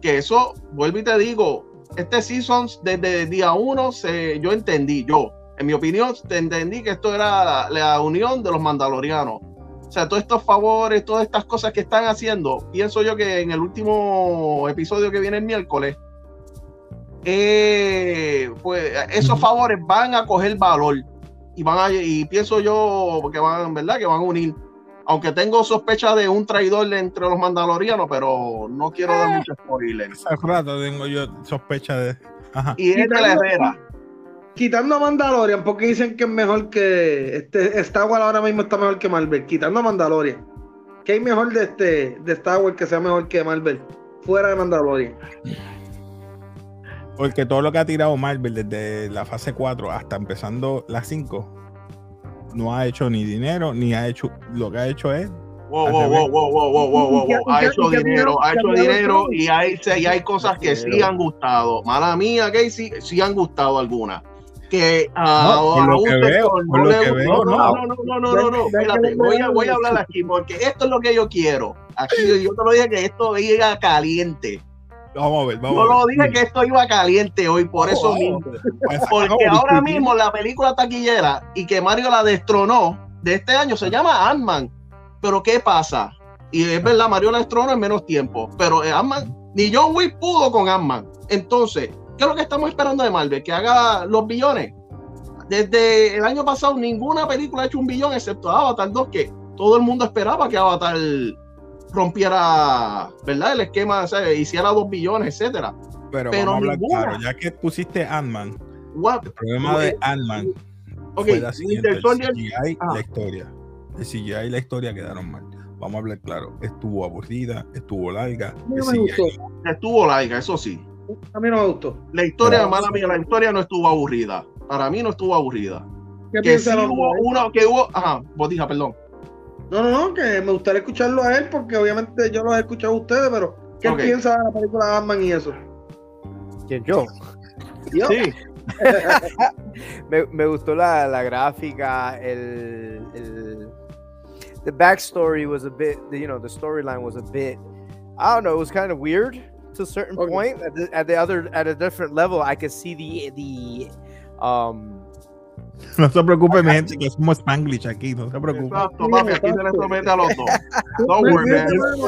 Que eso, vuelvo y te digo, este season desde el día uno se, yo entendí, yo, en mi opinión, entendí que esto era la, unión de los mandalorianos. O sea, todos estos favores, todas estas cosas que están haciendo, pienso yo que en el último episodio que viene el miércoles, eh, pues esos favores van a coger valor y van a, y pienso yo que van, ¿verdad? Que van a unir. Aunque tengo sospecha de un traidor entre los mandalorianos, pero no quiero dar eh. mucho spoiler. Hace rato tengo yo sospecha de. Y es de la herrera. Quitando a Mandalorian, porque dicen que es mejor que. Este, Star Wars ahora mismo está mejor que Marvel. Quitando a Mandalorian. ¿Qué hay mejor de este de Star Wars que sea mejor que Marvel? Fuera de Mandalorian. Porque todo lo que ha tirado Marvel desde la fase 4 hasta empezando la 5 no ha hecho ni dinero, ni ha hecho lo que ha hecho es. Wow, wow, wow, wow, wow, wow, wow, wow, Ha hecho dinero, ha hecho dinero y hay, y hay cosas que sí han gustado. Mala mía, Casey, sí han gustado algunas. Que a lo que veo, no le No, no, no, no, no, no, espérate, voy a, voy a hablar aquí porque esto es lo que yo quiero. Aquí yo te lo dije que esto llega caliente. Vamos a ver, vamos Yo lo dije que esto iba caliente hoy, por eso mismo. Pues, Porque ahora mismo la película taquillera y que Mario la destronó de este año se llama Ant-Man. Pero ¿qué pasa? Y es verdad, Mario la destronó en menos tiempo. Pero eh, Ant-Man, ni John Wick pudo con Ant-Man. Entonces, ¿qué es lo que estamos esperando de Marvel? Que haga los billones. Desde el año pasado, ninguna película ha hecho un billón excepto Avatar 2, que todo el mundo esperaba que Avatar rompiera, ¿verdad? El esquema, hiciera dos billones, etcétera. Pero, vamos a hablar claro, ya que pusiste Ant-Man, el problema de Ant-Man okay, fue la siguiente, el CGI, la historia. El CGI y la historia quedaron mal. Vamos a hablar claro, estuvo aburrida, estuvo larga. Estuvo larga, eso sí. A mí no me gustó. La historia, mala mía, la historia no estuvo aburrida. Para mí no estuvo aburrida. ¿Qué que sí hubo uno, que hubo, ajá, vos dija, perdón. No, no, no, que me gustaría escucharlo a él porque obviamente yo lo he escuchado a ustedes, pero ¿qué piensa de la película Ant-Man y eso? ¿Quién yo? ¿Yo? Sí. me, me, gustó la, la gráfica, el, el the backstory was a bit, you know, the storyline was a bit, I don't know, it was kind of weird to a certain okay. point. At the, at the other, at a different level, I could see the the um No se preocupe, mi gente, que somos Spanglish aquí, no se preocupe. Exacto, papi, aquí se les promete a los dos. No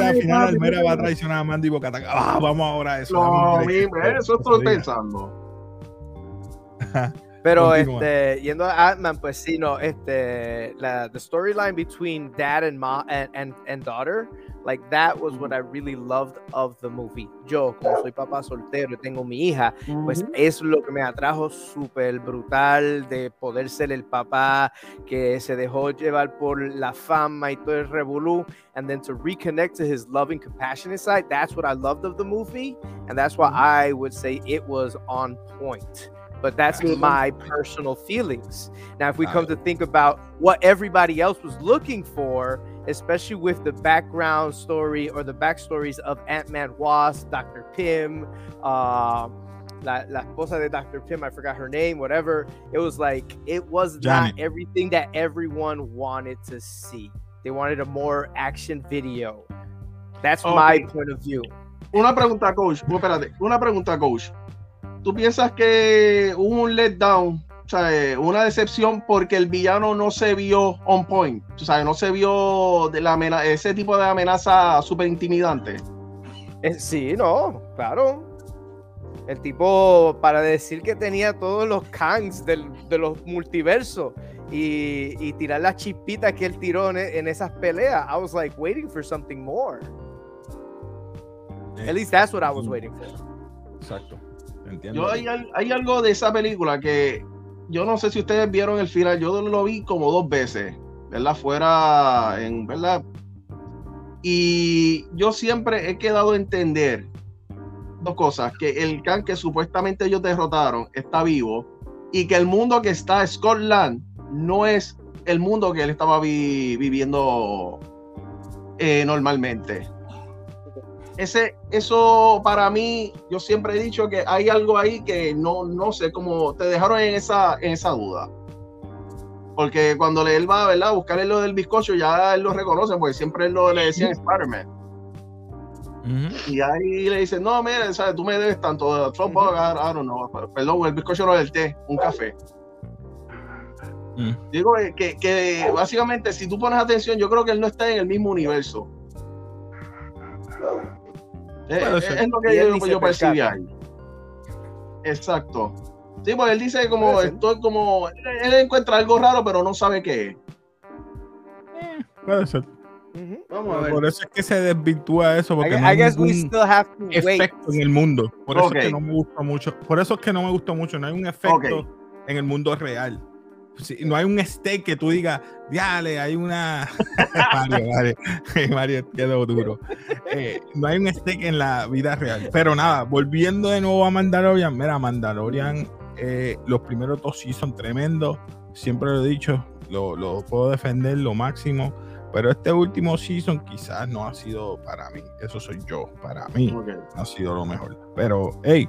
Al final, Almera va a traicionar a Mandy Boca. Ah, vamos ahora a eso. No, eso estoy pensando. Pero este, yendo a Ant-Man, pues sí, no, este, la the storyline between dad and mom and, and, and daughter Like that was what I really loved of the movie. Yo, como soy papá soltero y tengo mi hija, pues es lo que me atrajo súper brutal de poder ser el papá que se dejó llevar por la fama y todo el revolú, and then to reconnect to his loving, compassionate side. That's what I loved of the movie, and that's why I would say it was on point but that's my personal feelings. Now, if we come to think about what everybody else was looking for, especially with the background story or the backstories of Ant Man Wasp, Dr. Pym, uh, la, la esposa de Dr. Pym, I forgot her name, whatever. It was like, it was Johnny. not everything that everyone wanted to see. They wanted a more action video. That's okay. my point of view. Una pregunta, coach. Espérate, una pregunta, coach. ¿Tú piensas que hubo un letdown eh, una decepción porque el villano no se vio on point, o sea, no se vio de la ese tipo de amenaza súper intimidante. Eh, sí, no, claro. El tipo, para decir que tenía todos los Kangs de los multiversos y, y, tirar las chispitas que él tiró en, esas peleas, I was like waiting for something more. At least that's what I was waiting for. Exacto. Entiendo. Yo hay, hay, algo de esa película que yo no sé si ustedes vieron el final, yo lo vi como dos veces, ¿verdad? Fuera, en, ¿verdad? Y yo siempre he quedado a entender dos cosas, que el Khan que supuestamente ellos derrotaron está vivo y que el mundo que está Scotland no es el mundo que él estaba viviendo eh, normalmente. Ese, eso para mí, yo siempre he dicho que hay algo ahí que no, no sé cómo te dejaron en esa, en esa duda. Porque cuando él va ¿verdad? a buscar lo del bizcocho, ya él lo reconoce, porque siempre él lo, le decía Spider-Man. Y ahí le dicen, no, mira, ¿sabes? tú me debes tanto, Trump, uh -huh. perdón, el bizcocho no del té, un café. Mm. Digo que, que, básicamente, si tú pones atención, yo creo que él no está en el mismo universo. Eh, es, lo que yo, yo percibí ahí. Exacto. Sí, pues él dice como estoy como él, encuentra algo raro, pero no sabe qué es. Eh, puede ser. Vamos a ver. Por eso es que se desvirtúa eso, porque no hay ningún efecto en el mundo. Por eso es que no me gusta mucho. Por eso es que no me gustó mucho. No hay un efecto en el mundo real. No hay un steak que tú digas, diale, hay una. Mario, Mario, Mario quedó duro. Eh, no hay un steak en la vida real. Pero nada, volviendo de nuevo a Mandalorian, mira, Mandalorian, eh, los primeros dos sí son tremendos. Siempre lo he dicho, lo, lo puedo defender lo máximo pero este último season quizás no ha sido para mí. Eso soy yo. Para mí no ha sido lo mejor. Pero, hey.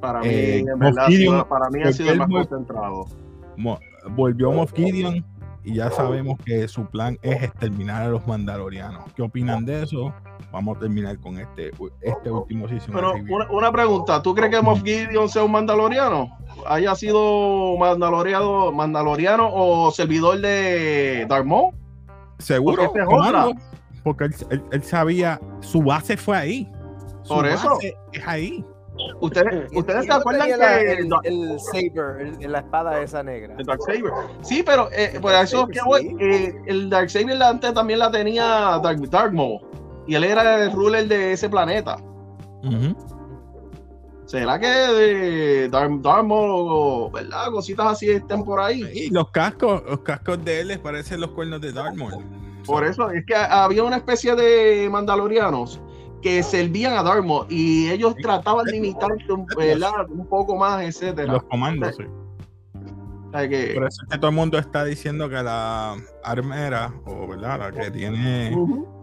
Para mí, eh, ha sido, para mí ha sido el más concentrado. Volvió Moff Gideon y ya sabemos que su plan es exterminar a los mandalorianos. ¿Qué opinan de eso? Vamos a terminar con este, este último season. Pero una, pregunta, ¿tú crees que Moff Gideon sea un mandaloriano? ¿Haya sido mandaloriano, mandaloriano o servidor de Darth Maul? Seguro, porque, él, sabía, su base fue ahí. Por eso es ahí. Ustedes, ¿ustedes se acuerdan que el, el, Saber, el, la espada esa negra? El Dark Saber. Sí, pero eh, por eso que eh, el Dark Saber antes también la tenía Dark, Dark Maul, y él era el ruler de ese planeta. ¿Será que de Dark, Maul, verdad? Cositas así estén por ahí. Y los cascos, los cascos de él les parecen los cuernos de Dark Maul. Por eso, es que había una especie de mandalorianos que servían a Dark Maul y ellos trataban de imitar un poco más, etcétera. Los comandos, sí. Que... Por eso es que todo el mundo está diciendo que la armera, o verdad, la que tiene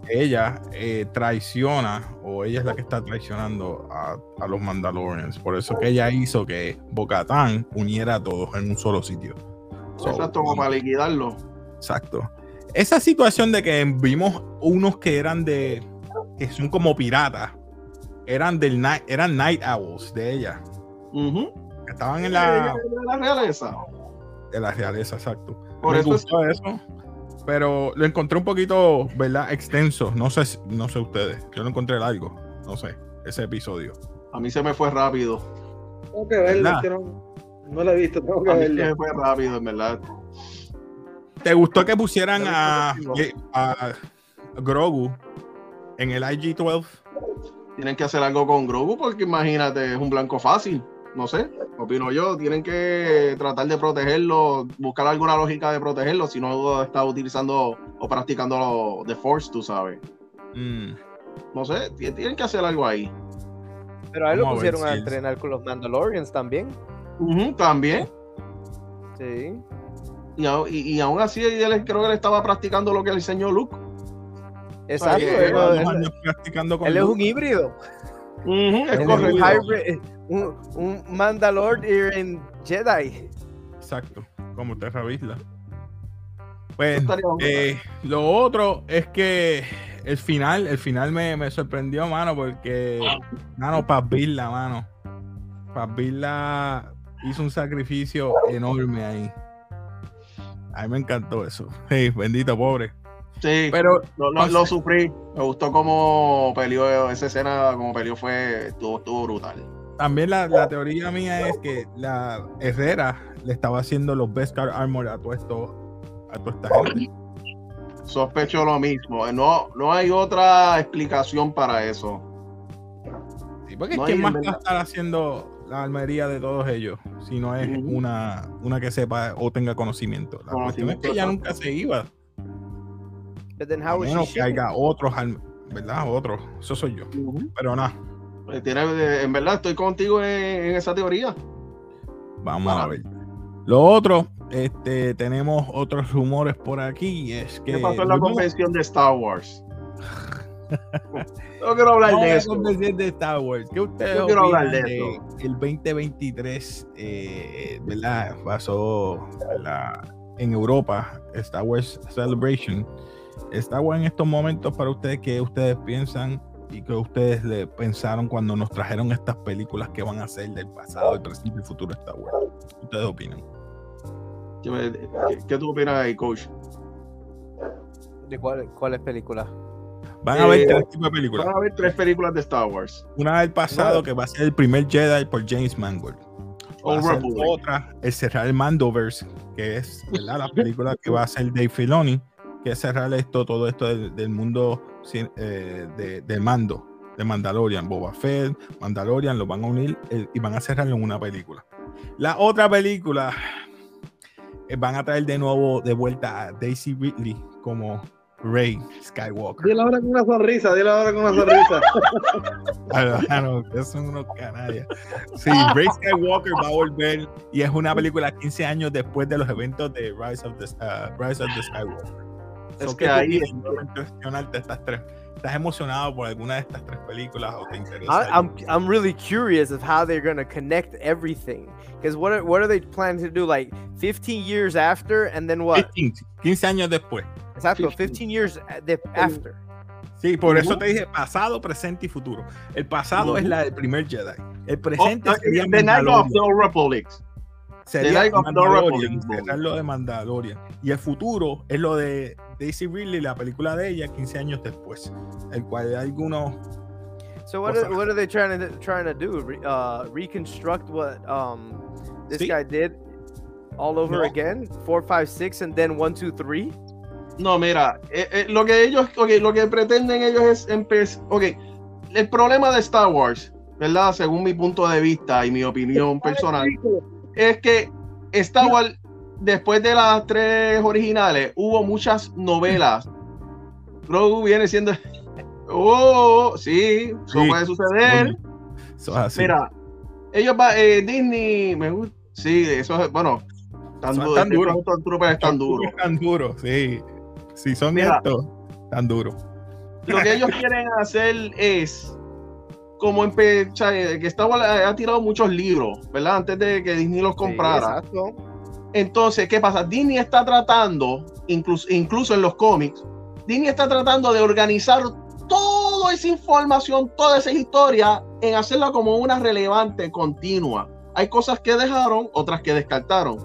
ella, eh, traiciona, o ella es la que está traicionando a, los Mandalorians. Por eso que ella hizo que Bocatán uniera a todos en un solo sitio. exacto, como para liquidarlo. Exacto. Esa situación de que vimos unos que eran de. Que son como piratas. Eran del night, eran night owls de ella. Estaban en la. De la realeza de la realeza, exacto. Por Me eso gustó eso, pero lo encontré un poquito, ¿verdad? Extenso. No sé, no sé ustedes. Yo lo encontré largo. No sé, ese episodio. A mí se me fue rápido. Tengo que verlo, no, no, lo he visto. Tengo que a mí se me fue rápido, en verdad. ¿Te gustó que pusieran a, a Grogu en el IG-12? Tienen que hacer algo con Grogu porque imagínate, es un blanco fácil no sé, opino yo, tienen que tratar de protegerlo, buscar alguna lógica de protegerlo, si no está utilizando o practicando The Force, tú sabes. Mm. No sé, tienen que hacer algo ahí. Pero ahí lo pusieron a, entrenar con los Mandalorians también. también. Sí. Y, y, aún así, él creo que él estaba practicando lo que le enseñó Luke. Exacto. él, practicando él es un híbrido. es correcto un, un Mandalorian Jedi. Exacto, como Terra Isla. Pues eh, lo otro es que el final, el final me, me sorprendió, mano, porque, mano, Villa, mano. Villa hizo un sacrificio enorme ahí. A mí me encantó eso. Sí, bendito, pobre. Sí, pero lo, sufrí. Me gustó cómo peleó esa escena, como peleó fue, estuvo, estuvo brutal también la, teoría mía es que la Herrera le estaba haciendo los best car armor a todo esto, a toda esta gente. Sospecho lo mismo. No, no hay otra explicación para eso. Sí, porque ¿quién más va a estar haciendo la armería de todos ellos si no es una, una que sepa o tenga conocimiento? La cuestión es que ella nunca se iba. Menos que haya otros, ¿verdad? Otros. Eso soy yo. Pero nada. Pues en verdad, estoy contigo en, esa teoría. Vamos a ver. Lo otro, este, tenemos otros rumores por aquí. Es que, ¿Qué pasó en la convención de Star Wars? no quiero hablar de eso. de Star Wars. ¿Qué ustedes no quiero hablar de, eso. El 2023, eh, ¿verdad? Pasó en Europa, Star Wars Celebration. Star Wars en estos momentos para ustedes, ¿qué ustedes piensan y qué ustedes le pensaron cuando nos trajeron estas películas que van a ser del pasado, el presente y el futuro de Star Wars? ¿Ustedes opinan? ¿Qué, tú opinas ahí, coach? ¿De cuál, cuáles películas? Van a ver eh, tres tipos de películas. Van a ver tres películas de Star Wars. Una del pasado, que va a ser el primer Jedi por James Mangold. otra, el cerrar el Mandoverse, que es la película que va a ser Dave Filoni, que cerrar esto, todo esto del, mundo eh, de, de, mando, de Mandalorian. Boba Fett, Mandalorian, lo van a unir eh, y van a cerrarlo en una película. La otra película, van a traer de nuevo de vuelta a Daisy Ridley como Rey Skywalker. Dile ahora con una sonrisa, dile ahora con una sonrisa. claro, son unos canallas. Sí, Rey Skywalker va a volver y es una película 15 años después de los eventos de Rise of the, uh, Rise of the Skywalker. Es que ahí es estas tres. ¿Estás emocionado por alguna de estas tres películas o te interesa? I'm, I'm really curious of how they're going to connect everything. Because what are, what are they planning to do? Like 15 years after and then what? 15, 15 años después. Exacto, 15 years after. Sí, por eso te dije pasado, presente y futuro. El pasado es la del primer Jedi. El presente oh, sería The Night of the Republic. Sería The Mandalorian, es lo de Mandalorian. Y el futuro es lo de Daisy Ridley, la película de ella, 15 años después. El cual hay algunos. So what are, what are they trying to trying to do? Uh, reconstruct what um, this ¿Sí? guy did all over no. again? Four, five, six, and then one, two, three. No, mira, eh, eh, lo que ellos, okay, lo que pretenden ellos es empezar, ok, el problema de Star Wars, ¿verdad? Según mi punto de vista y mi opinión personal, es que Star Wars, después de las tres originales, hubo muchas novelas. Grogu viene siendo, oh, sí, eso puede suceder. Mira, ellos va, eh, Disney, me gusta, sí, eso es, bueno, tan, duro, tan duro, tan duro, tan duro, sí. Si son estos, tan duros. Lo que ellos quieren hacer es como empezar, que estaba ha tirado muchos libros, ¿verdad? Antes de que Disney los comprara. Entonces, ¿qué pasa? Disney está tratando, incluso, incluso en los cómics, Disney está tratando de organizar toda esa información, toda esa historia, en hacerla como una relevante, continua. Hay cosas que dejaron, otras que descartaron.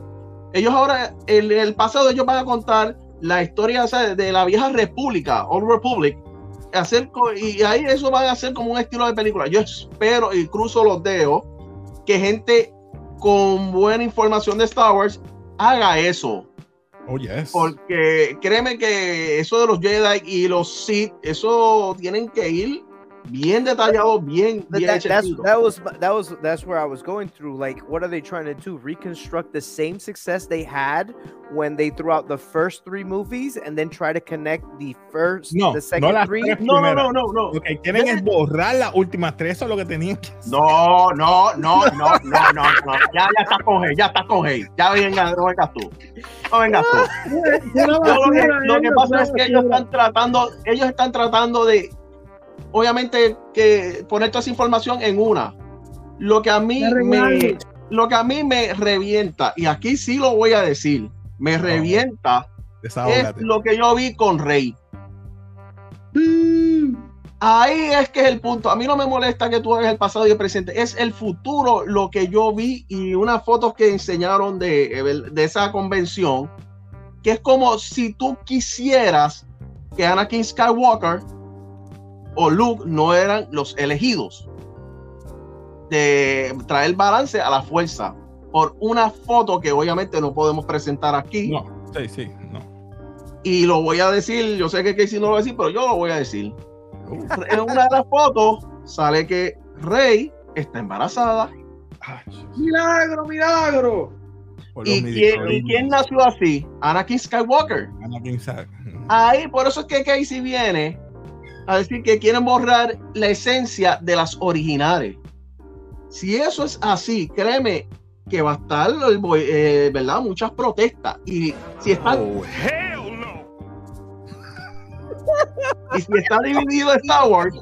Ellos ahora, en el pasado, ellos van a contar la historia de la vieja república, Old Republic, hacer, y ahí eso va a ser como un estilo de película. Yo espero y cruzo los dedos que gente con buena información de Star Wars haga eso. Oh, yes. Porque créeme que eso de los Jedi y los Sith, eso tienen que ir bien detallado, bien, bien that, that's, that was that was that's where I was going through. Like, what are they trying to do? Reconstruct the same success they had when they threw out the first three movies, and then try to connect the first, no, the second no three. No, no, no, no, no. Lo que quieren es borrar las últimas tres, es lo que tenían que. No, no, no, no, no, no, no. Ya, ya está con ya está con Ya venga, no vengas tú. No vengas tú. lo, que, lo que pasa es que ellos están tratando, ellos están tratando de obviamente que poner toda esa información en una. Lo que a mí me, lo que a mí me revienta, y aquí sí lo voy a decir, me revienta es lo que yo vi con Rey. Ahí es que es el punto. A mí no me molesta que tú hagas el pasado y el presente. Es el futuro lo que yo vi y unas fotos que enseñaron de, de esa convención. Que es como si tú quisieras que Anakin Skywalker o Luke no eran los elegidos de traer balance a la fuerza por una foto que obviamente no podemos presentar aquí. No, sí, sí, no. Y lo voy a decir, yo sé que Casey no lo va a decir, pero yo lo voy a decir. en una de las fotos sale que Rey está embarazada. milagro, milagro. ¿Y quién, ¿Y quién, nació así? Anakin Skywalker. Anakin Skywalker. Ahí, por eso es que Casey viene a decir que quieren borrar la esencia de las originales. Si eso es así, créeme que va a estar, eh, ¿verdad? Muchas protestas. Y si están... Oh, y si está dividido Star Wars,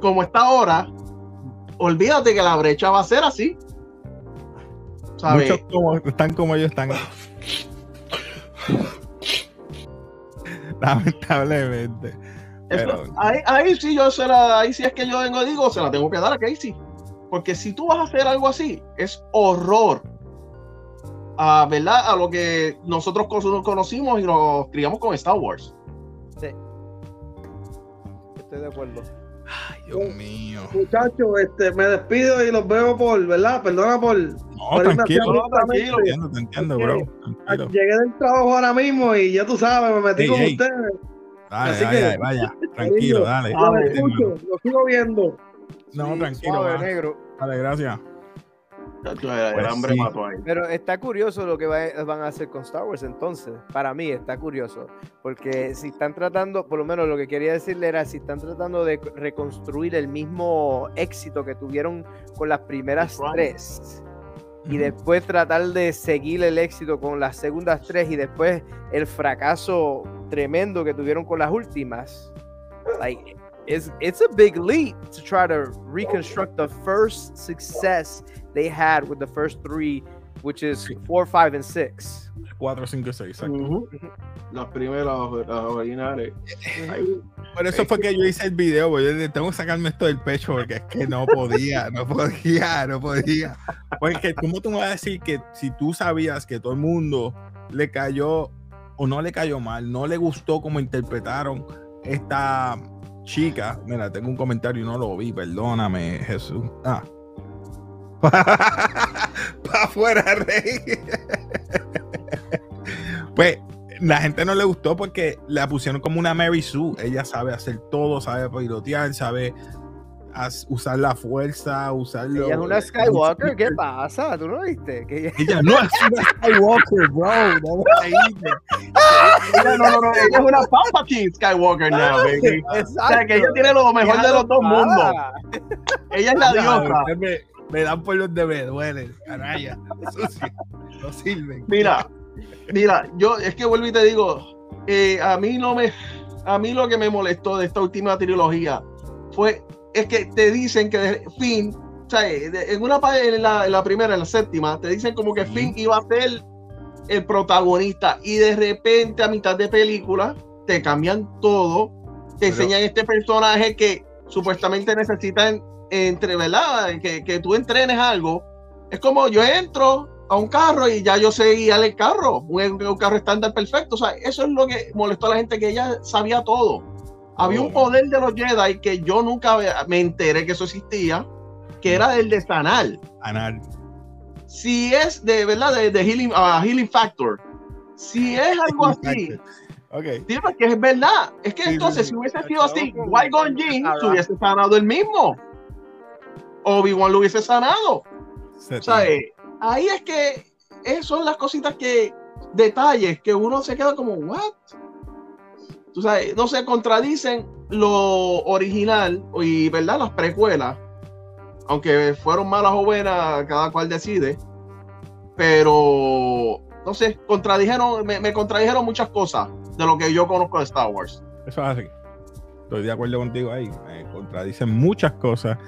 como está ahora, olvídate que la brecha va a ser así. Muchos están como ellos están. Lamentablemente. Ahí, sí yo se la, ahí sí es que yo vengo digo, se la tengo que dar a Casey. Porque si tú vas a hacer algo así, es horror. A, ¿Verdad? A lo que nosotros conocimos y nos criamos con Star Wars. Sí. Estoy de acuerdo. Ay, Dios mío. Muchachos, este, me despido y los veo por, ¿verdad? Perdona por. No, tranquilo, no, tranquilo. Te entiendo, te entiendo, bro. Llegué del trabajo ahora mismo y ya tú sabes, me metí con ustedes. Dale, Así vaya, que, vaya, tranquilo, dale. Lo escucho, lo sigo viendo. No, tranquilo. Suave, negro. Dale, gracias. Pues Pero está curioso lo que van a hacer con Star Wars entonces. Para mí está curioso. Porque si están tratando, por lo menos lo que quería decirle era, si están tratando de reconstruir el mismo éxito que tuvieron con las primeras tres. Y después tratar de seguir el éxito con las segundas tres y después el fracaso tremendo que tuvieron con las últimas. Like, it's, it's a big leap to try to reconstruct the first success they had with the first three, which is four, five, and six. Cuatro, cinco, seis, exacto. Las primeras, las originales. Por eso fue que yo hice el video, porque tengo que sacarme esto del pecho porque es que no podía, no podía, no podía. Porque, ¿cómo tú me vas a decir que si tú sabías que todo el mundo le cayó o no le cayó mal, no le gustó como interpretaron esta chica? Mira, tengo un comentario y no lo vi, perdóname, Jesús. Ah, para afuera, rey. pues la gente no le gustó porque la pusieron como una Mary Sue. Ella sabe hacer todo, sabe pilotear, sabe usar la fuerza, usarlo. Ella es una Skywalker, ¿qué pasa? ¿Tú no viste? Que ella... no es una Skywalker, bro. No, no, no, no, ella es una Palpatine Skywalker now, baby. Exacto. O sea, que ella tiene lo mejor de los dos mundos. Ella es la diosa me dan por los de me duele, canalla, no sirven. Mira, mira, yo es que vuelvo y te digo, eh, a mí no me, a mí lo que me molestó de esta última trilogía fue, es que te dicen que de Finn, o sea, en una en la, en la primera, en la séptima, te dicen como que Finn iba a ser el protagonista y de repente a mitad de película te cambian todo, te enseñan este personaje que supuestamente necesitan entre, ¿verdad? Que, que tú entrenes algo. Es como yo entro a un carro y ya yo sé guiar el carro, un, un, carro estándar perfecto. O sea, eso es lo que molestó a la gente, que ella sabía todo. Había un oh. poder de los Jedi que yo nunca me enteré que eso existía, que era el de sanar. Si es de verdad, de, healing, uh, healing Factor, si es algo así, Okay. Sí, porque es verdad. Es que entonces, si hubiese sido así, Qui-Gon Jinn se hubiese sanado el mismo. Obi-Wan lo hubiese sanado. Eh, ahí es que esas son las cositas que, detalles que uno se queda como, ¿what? Tú sabes, no se contradicen lo original y, ¿verdad? Las precuelas, aunque fueron malas o buenas, cada cual decide, pero, no sé, contradijeron, me, me contradijeron muchas cosas de lo que yo conozco de Star Wars. Eso es así. Estoy de acuerdo contigo ahí. Me contradicen muchas cosas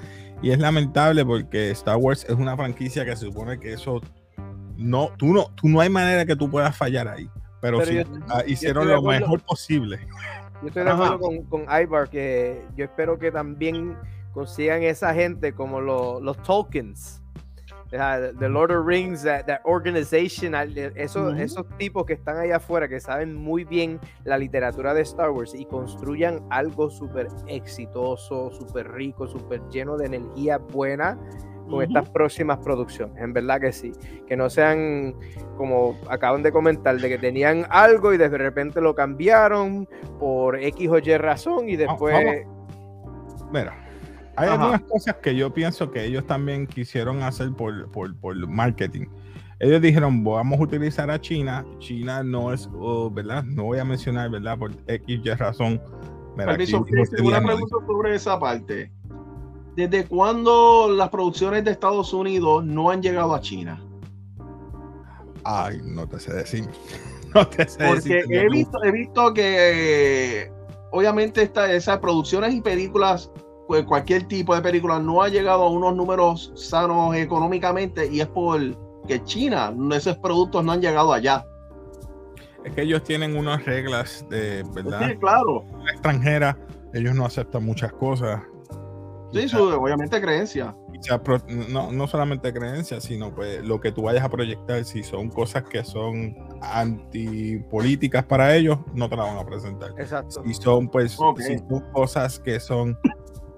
y es lamentable porque Star Wars es una franquicia que se supone que eso no, tú no, tú no hay manera que tú puedas fallar ahí. Pero, sí, ah, hicieron lo mejor posible. Yo estoy de acuerdo con, con Ibar que yo espero que también consigan esa gente como los tokens The Lord of Rings, that, that organization, esos, esos tipos que están allá afuera, que saben muy bien la literatura de Star Wars y construyan algo súper exitoso, súper rico, súper lleno de energía buena con estas próximas producciones. En verdad que sí. Que no sean como acaban de comentar, de que tenían algo y de repente lo cambiaron por X o Y razón y después. Mira, hay algunas cosas que yo pienso que ellos también quisieron hacer por, por, marketing. Ellos dijeron, vamos a utilizar a China. China no es, oh, ¿verdad? No voy a mencionar, ¿verdad? Por X y razón. Permiso, una pregunta sobre esa parte. ¿Desde cuándo las producciones de Estados Unidos no han llegado a China? Ay, no te sé decir. No te sé Porque he visto, he visto que obviamente esta, esas producciones y películas, cualquier tipo de película no ha llegado a unos números sanos económicamente y es por que China, esos productos no han llegado allá. Es que ellos tienen unas reglas de, ¿verdad? Sí, claro. extranjera, ellos no aceptan muchas cosas. Sí, su, obviamente creencia. no, no solamente creencias, sino pues lo que tú vayas a proyectar, si son cosas que son antipolíticas para ellos, no te la van a presentar. Exacto. Si son pues si son cosas que son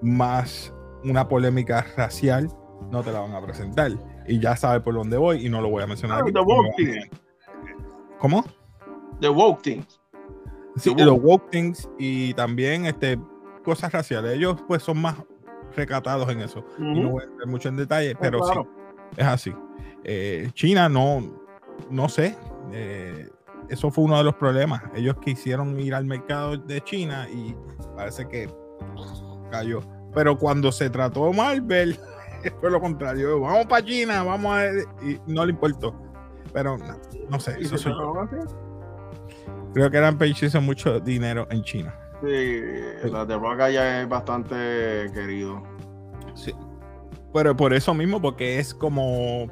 más una polémica racial, no te la van a presentar. Y ya sabes por dónde voy y no lo voy a mencionar. Ah, ¿Cómo? The Woke Things. Sí, los Woke Things y también este, cosas raciales. Ellos pues son más recatados en eso. y no voy a entrar mucho en detalle, oh, pero sí, es así. Eh, China no, no sé. Eh, eso fue uno de los problemas. Ellos quisieron ir al mercado de China y parece que cayó. Pero cuando se trató Marvel, fue lo contrario. Vamos para China, vamos a. Y no le importó. Pero no, sé. Eso soy Creo que eran hizo mucho dinero en China. Sí, la de Rock ya es bastante querido. Sí. Pero por eso mismo, porque es como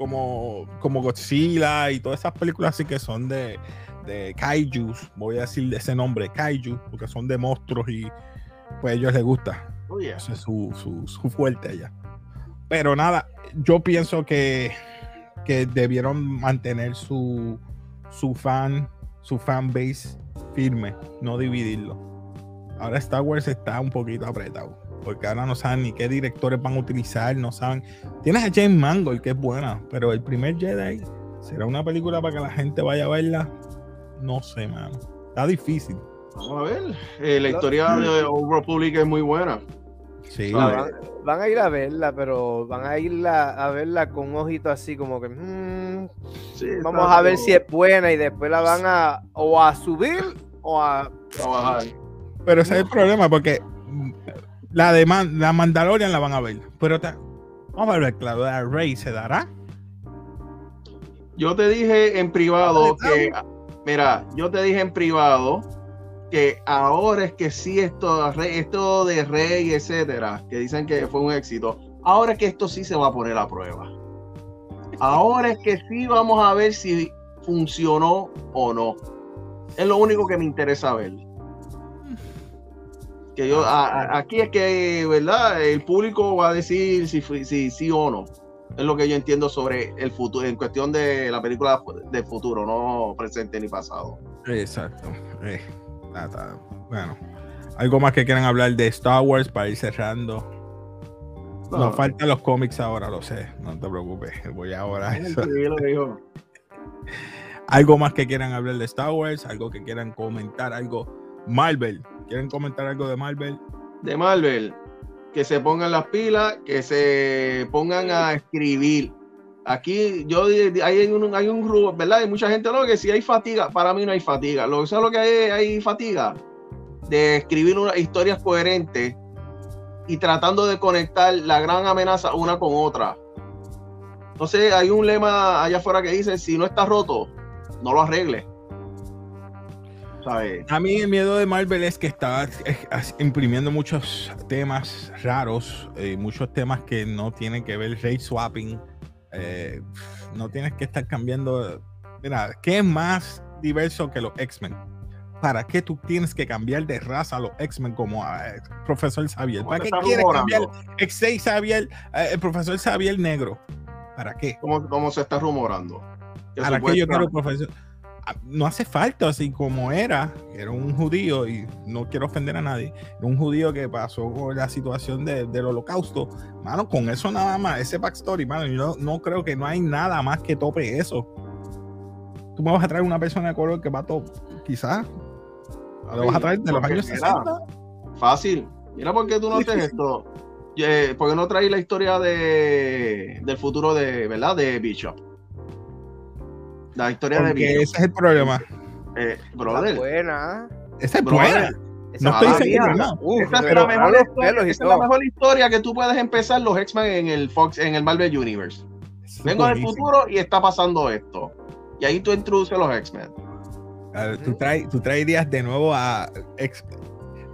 como, como Godzilla y todas esas películas así que son de, de kaijus, voy a decir de ese nombre, kaiju, porque son de monstruos y pues a ellos les gusta. Oh, es su, su, su, fuerte allá. Pero nada, yo pienso que, que debieron mantener su, su fan su fanbase firme, no dividirlo. Ahora Star Wars está un poquito apretado, porque ahora no saben ni qué directores van a utilizar, no saben. Tienes a James Mangold, que es buena, pero el primer Jedi será una película para que la gente vaya a verla. No sé, mano. Está difícil. Vamos a ver. Eh, la historia de Old Republic es muy buena. Sí. Van, a ir a verla, pero van a ir a verla con un ojito así como que. Mm, vamos a ver si es buena y después la van a o a subir o a, bajar. Pero ese es el problema porque la de la Mandalorian la van a ver. Pero vamos a ver, claro, la Rey se dará. Yo te dije en privado que. Mira, yo te dije en privado que ahora es que sí esto, de Rey, etcétera, que dicen que fue un éxito, ahora es que esto sí se va a poner a prueba. Ahora es que sí vamos a ver si funcionó o no. Es lo único que me interesa ver. Que yo, aquí es que, ¿verdad? El público va a decir si sí o no. Es lo que yo entiendo sobre el futuro, en cuestión de la película de futuro, no presente ni pasado. Exacto. Eh. Bueno, algo más que quieran hablar de Star Wars para ir cerrando. Nos faltan los cómics ahora, lo sé, no te preocupes, voy ahora a eso. algo más que quieran hablar de Star Wars, algo que quieran comentar, algo Marvel. ¿Quieren comentar algo de Marvel? De Marvel, que se pongan las pilas, que se pongan a escribir. Aquí yo hay un, hay un ¿verdad? Hay mucha gente lo que si hay fatiga, para mí no hay fatiga. Lo que lo que hay, hay fatiga de escribir una, historias coherentes y tratando de conectar la gran amenaza una con otra. Entonces hay un lema allá afuera que dice, si no está roto, no lo arregle. A mí el miedo de Marvel es que está imprimiendo muchos temas raros, eh, muchos temas que no tienen que ver rate swapping, eh, no tienes que estar cambiando. Mira, ¿qué es más diverso que los X-Men? ¿Para qué tú tienes que cambiar de raza a los X-Men como a eh, profesor Xavier? ¿Para qué quieres cambiar X6 Xavier, eh, el profesor Xavier negro? ¿Para qué? ¿Cómo, cómo se está rumorando? ¿Para qué yo quiero profesor? No hace falta, así como era, era un judío, y no quiero ofender a nadie, era un judío que pasó con la situación del holocausto, mano, con eso nada más, ese backstory, mano, yo no, creo que no hay nada más que tope eso. Tú me vas a traer una persona de color que va a todo, quizás, lo vas a traer de los años 60. Fácil, mira por qué tú no haces esto. ¿Por qué no traes la historia de, del futuro de, ¿verdad? De Bishop? La historia de Ese es el problema. Eh, brother. buena. Esa es buena. no estoy seguro, Esta es, la mejor, historia, es la mejor historia que tú puedes empezar los X-Men en el Fox, en el Marvel Universe. Vengo del futuro y está pasando esto. Y ahí tú introduces los X-Men. Tú, traes, tú traerías de nuevo a X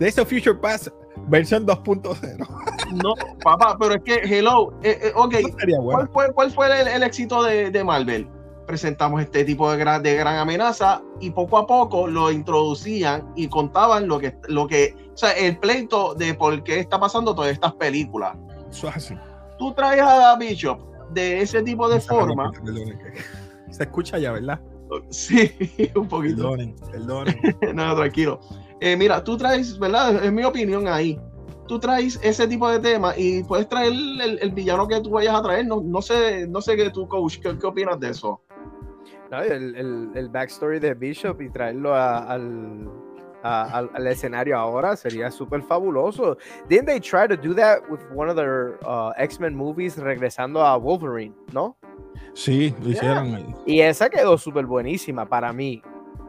Days of Future Past versión 2.0. No, papá, pero es que, hello, eh, eh, ok, ¿cuál fue, cuál fue el, éxito de, de, Marvel? Presentamos este tipo de gran, de gran amenaza y poco a poco lo introducían y contaban lo que, lo que, o sea, el pleito de por qué está pasando todas estas películas. Eso es así. Tú traes a Bishop de ese tipo de forma. Se escucha ya, ¿verdad? Sí, un poquito. Perdonen, perdonen. no, tranquilo. Eh, mira, tú traes, ¿verdad? Es mi opinión ahí. Tú traes ese tipo de tema y puedes traer el, villano que tú vayas a traer. No, no sé, no sé qué tú, coach, ¿qué, opinas de eso? El, el, backstory de Bishop y traerlo al, al, escenario ahora sería súper fabuloso. Didn't they try to do that with one of their uh, X-Men movies regresando a Wolverine, no? Sí, lo hicieron. Y esa quedó súper buenísima para mí.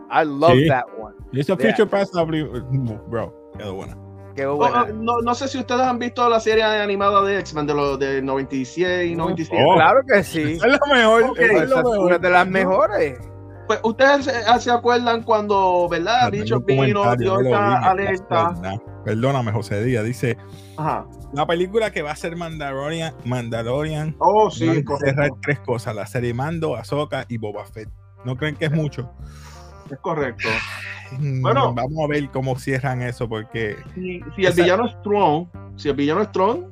I love that one. It's a Future Past bro, quedó buena. Quedó buena. no, no, sé si ustedes han visto la serie animada de X-Men de los de 96 y 97. claro que sí. Es lo mejor. es, una de las mejores. Pues ustedes se, acuerdan cuando, ¿verdad? Dicho vino, dio esta alerta. Perdóname, José Díaz, dice. Ajá. La película que va a ser Mandalorian, Mandalorian. Oh, sí. cerrar tres cosas: la serie Mando, Ahsoka y Boba Fett. ¿No creen que es mucho? Es correcto. Bueno, vamos a ver cómo cierran eso, porque. Si, el villano es Strong, si el villano es Strong,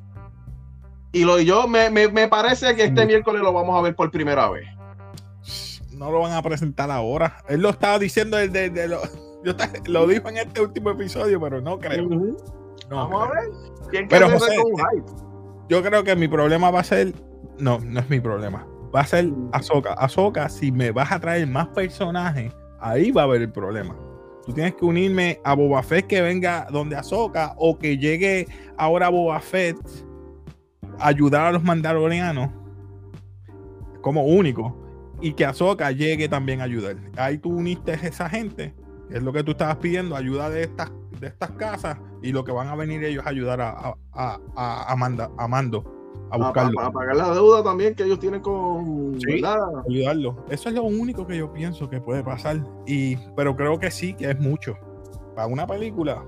y lo yo, me, me, parece que este miércoles lo vamos a ver por primera vez. No lo van a presentar ahora. Él lo estaba diciendo desde de, lo, yo lo dijo en este último episodio, pero no creo. vamos a ver. ¿Quién pero yo creo que mi problema va a ser. No, no es mi problema. Va a ser Azoka. Azoka, si me vas a traer más personajes ahí va a haber el problema. Tú tienes que unirme a Boba Fett que venga donde Azoka o que llegue ahora Boba Fett a ayudar a los mandalorianos como único y que Azoka llegue también a ayudar. Ahí tú uniste a esa gente, es lo que tú estabas pidiendo, ayuda de estas, de estas casas y lo que van a venir ellos a ayudar a, a, a, a Mando a buscarlo. Para, pagar la deuda también que ellos tienen con sí, ayudarlo. Eso es lo único que yo pienso que puede pasar. Y, pero creo que sí, que es mucho. Para una película,